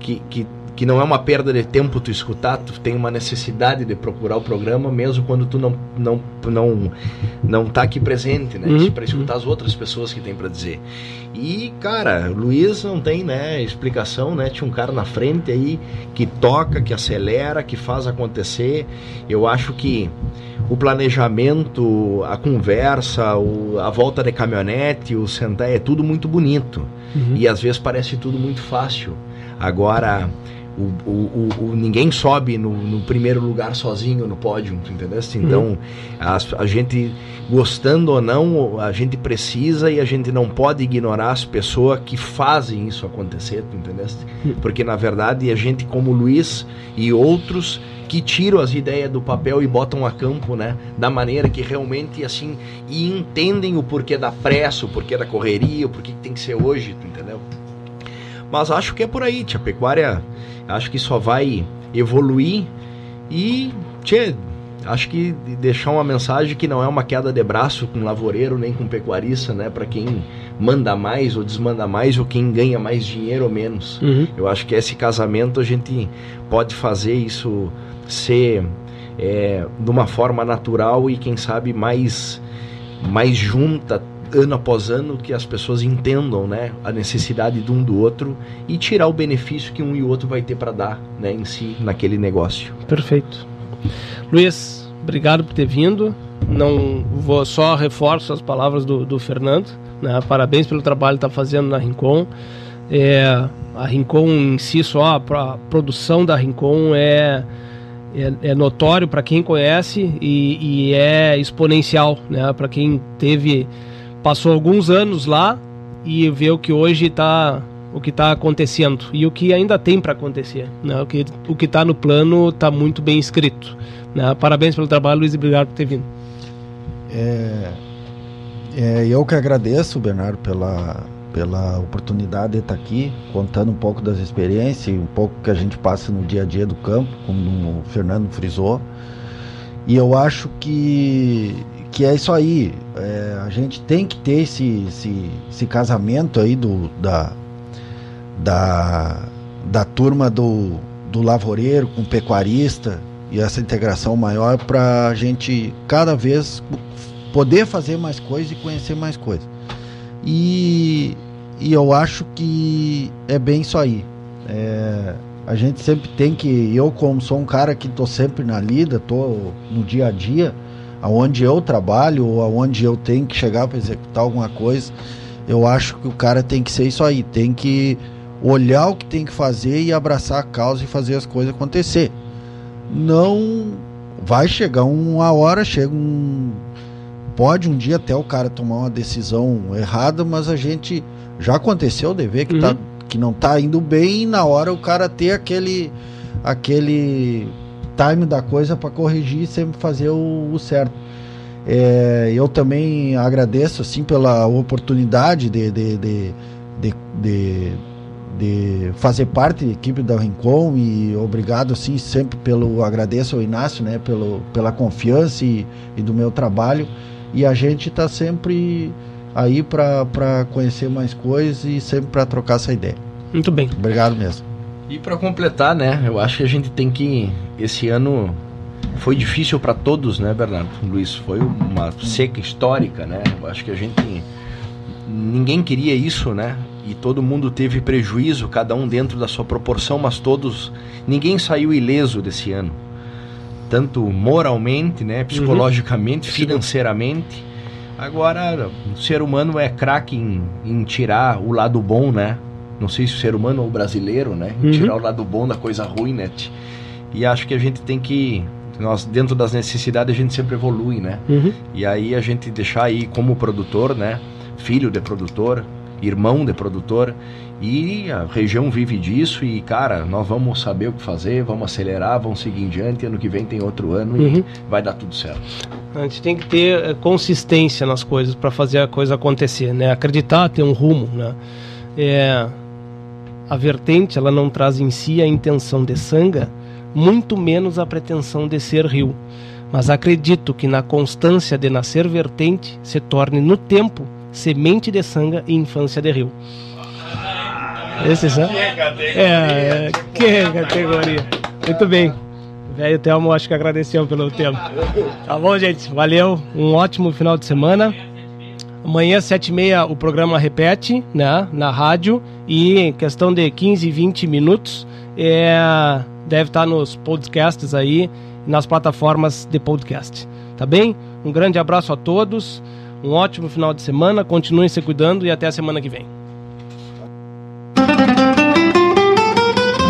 que, que que não é uma perda de tempo tu escutar, tu tem uma necessidade de procurar o programa mesmo quando tu não não não não tá aqui presente, né, uhum. para escutar as outras pessoas que tem para dizer. E cara, Luiz não tem, né, explicação, né? Tinha um cara na frente aí que toca, que acelera, que faz acontecer. Eu acho que o planejamento, a conversa, o, a volta de caminhonete, o sentar é tudo muito bonito. Uhum. E às vezes parece tudo muito fácil. Agora, o, o, o, ninguém sobe no, no, primeiro lugar sozinho no pódio, entendeu? Então, uhum. a, a, gente, gostando ou não, a gente precisa e a gente não pode ignorar as pessoas que fazem isso acontecer, entendeu? Uhum. Porque, na verdade, a gente, como Luiz e outros, que tiram as ideias do papel e botam a campo, né? Da maneira que realmente, assim, e entendem o porquê da pressa, o porquê da correria, o porquê que tem que ser hoje, entendeu? Mas acho que é por aí, tia. Pecuária acho que só vai evoluir e, tchê, acho que deixar uma mensagem que não é uma queda de braço com lavoureiro nem com pecuarista, né? Para quem manda mais ou desmanda mais ou quem ganha mais dinheiro ou menos. Uhum. Eu acho que esse casamento a gente pode fazer isso ser é, de uma forma natural e quem sabe mais mais junta ano após ano que as pessoas entendam né, a necessidade de um do outro e tirar o benefício que um e o outro vai ter para dar né, em si naquele negócio. Perfeito. Luiz, obrigado por ter vindo. Não vou só reforço as palavras do, do Fernando. Né? Parabéns pelo trabalho que está fazendo na Rincon. É, a Rincon em si só, a produção da Rincon é é, é notório para quem conhece e, e, é exponencial, né? Para quem teve passou alguns anos lá e vê o que hoje está o que está acontecendo e o que ainda tem para acontecer. Né? O que o que está no plano está muito bem escrito. Né? Parabéns pelo trabalho, Luiz, e obrigado por ter vindo. É, é, eu que agradeço, Bernardo, pela, pela oportunidade de estar aqui, contando um pouco das experiências um pouco que a gente passa no dia a dia do campo, como o Fernando frisou. E eu acho que que é isso aí. É, a gente tem que ter esse, esse, esse, casamento aí do, da, da, da turma do, do lavoureiro com o pecuarista e essa integração maior para a gente cada vez poder fazer mais coisas e conhecer mais coisas. E, e eu acho que é bem isso aí. É, a gente sempre tem que. Eu, como sou um cara que estou sempre na lida, estou no dia a dia aonde eu trabalho ou aonde eu tenho que chegar para executar alguma coisa, eu acho que o cara tem que ser isso aí, tem que olhar o que tem que fazer e abraçar a causa e fazer as coisas acontecer. Não vai chegar uma hora, chega um pode um dia até o cara tomar uma decisão errada, mas a gente já aconteceu de ver que, tá, uhum. tá, que não tá indo bem e na hora o cara ter aquele aquele time da coisa para corrigir e sempre fazer o, o certo. É, eu também agradeço assim pela oportunidade de, de, de, de, de, de fazer parte da equipe da Rincon e obrigado assim sempre pelo agradeço ao Inácio né pelo, pela confiança e, e do meu trabalho e a gente está sempre aí para conhecer mais coisas e sempre para trocar essa ideia. Muito bem. Obrigado mesmo. E para completar, né, eu acho que a gente tem que esse ano foi difícil para todos, né, Bernardo? Luiz, foi uma seca histórica, né? Eu acho que a gente ninguém queria isso, né? E todo mundo teve prejuízo, cada um dentro da sua proporção, mas todos ninguém saiu ileso desse ano. Tanto moralmente, né, uhum. psicologicamente, uhum. financeiramente. Agora, o ser humano é craque em, em tirar o lado bom, né? Não sei se o ser humano ou o brasileiro, né? Uhum. Tirar o lado bom da coisa ruim, né? E acho que a gente tem que nós dentro das necessidades a gente sempre evolui, né? Uhum. E aí a gente deixar aí como produtor, né? Filho de produtor, irmão de produtor e a região vive disso e cara, nós vamos saber o que fazer, vamos acelerar, vamos seguir em diante, ano que vem tem outro ano uhum. e vai dar tudo certo. A gente tem que ter eh, consistência nas coisas para fazer a coisa acontecer, né? Acreditar, ter um rumo, né? É, a vertente ela não traz em si a intenção de sanga, muito menos a pretensão de ser rio. Mas acredito que na constância de nascer vertente se torne no tempo semente de sanga e infância de rio. Esse já? É, que categoria. Muito bem. Velho Telmo, acho que agradeceu pelo tempo. Tá bom, gente? Valeu. Um ótimo final de semana. Amanhã, sete e meia, o programa repete, né, na rádio, e em questão de 15, 20 minutos, é, deve estar nos podcasts aí, nas plataformas de podcast. Tá bem? Um grande abraço a todos, um ótimo final de semana, continuem se cuidando e até a semana que vem.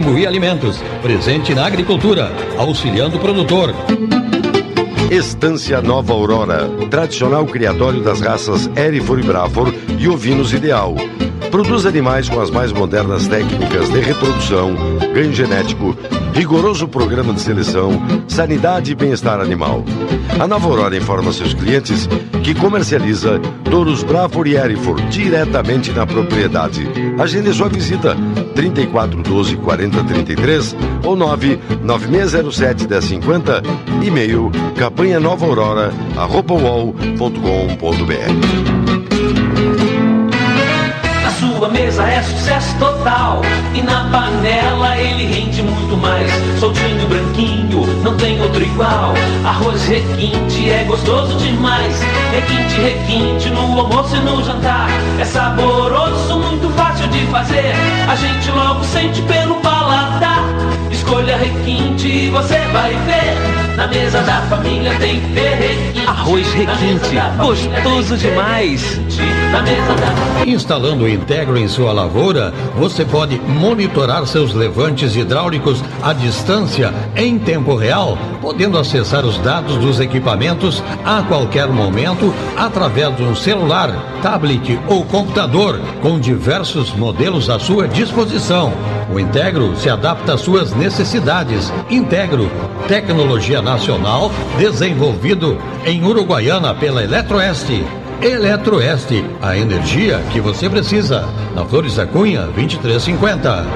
Membuí Alimentos, presente na agricultura, auxiliando o produtor. Estância Nova Aurora, tradicional criatório das raças Erifor e Brafor e ovinos ideal. Produz animais com as mais modernas técnicas de reprodução, ganho genético, rigoroso programa de seleção, sanidade e bem-estar animal. A Nova Aurora informa seus clientes que comercializa touros Brafor e Erifor diretamente na propriedade. Agende sua visita 34 12 40 33 ou 9 9607 1050 e-mail campanha nova aurora arroba é sucesso total e na panela ele rende muito mais. Soltinho, branquinho, não tem outro igual. Arroz requinte é gostoso demais. Requinte, requinte no almoço e no jantar. É saboroso, muito fácil de fazer. A gente logo sente pelo paladar. Escolha requinte e você vai ver. Na mesa da família tem que ter requinte. Arroz requinte, gostoso demais. Na mesa da Instalando o Integro em sua lavoura, você pode monitorar seus levantes hidráulicos à distância em tempo real, podendo acessar os dados dos equipamentos a qualquer momento através de um celular, tablet ou computador, com diversos modelos à sua disposição. O Integro se adapta às suas necessidades. Integro, tecnologia nacional desenvolvido em Uruguaiana pela Eletroeste. Eletroeste, a energia que você precisa. Na Flores da Cunha, 2350.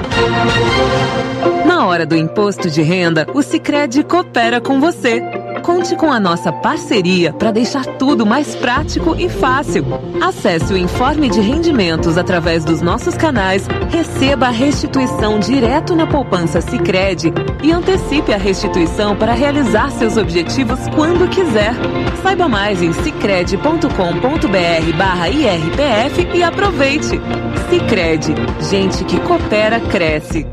Na hora do imposto de renda, o Sicredi coopera com você. Conte com a nossa parceria para deixar tudo mais prático e fácil. Acesse o informe de rendimentos através dos nossos canais, receba a restituição direto na poupança Sicredi e antecipe a restituição para realizar seus objetivos quando quiser. Saiba mais em sicredi.com.br/irpf e aproveite. Sicredi, gente que coopera cresce.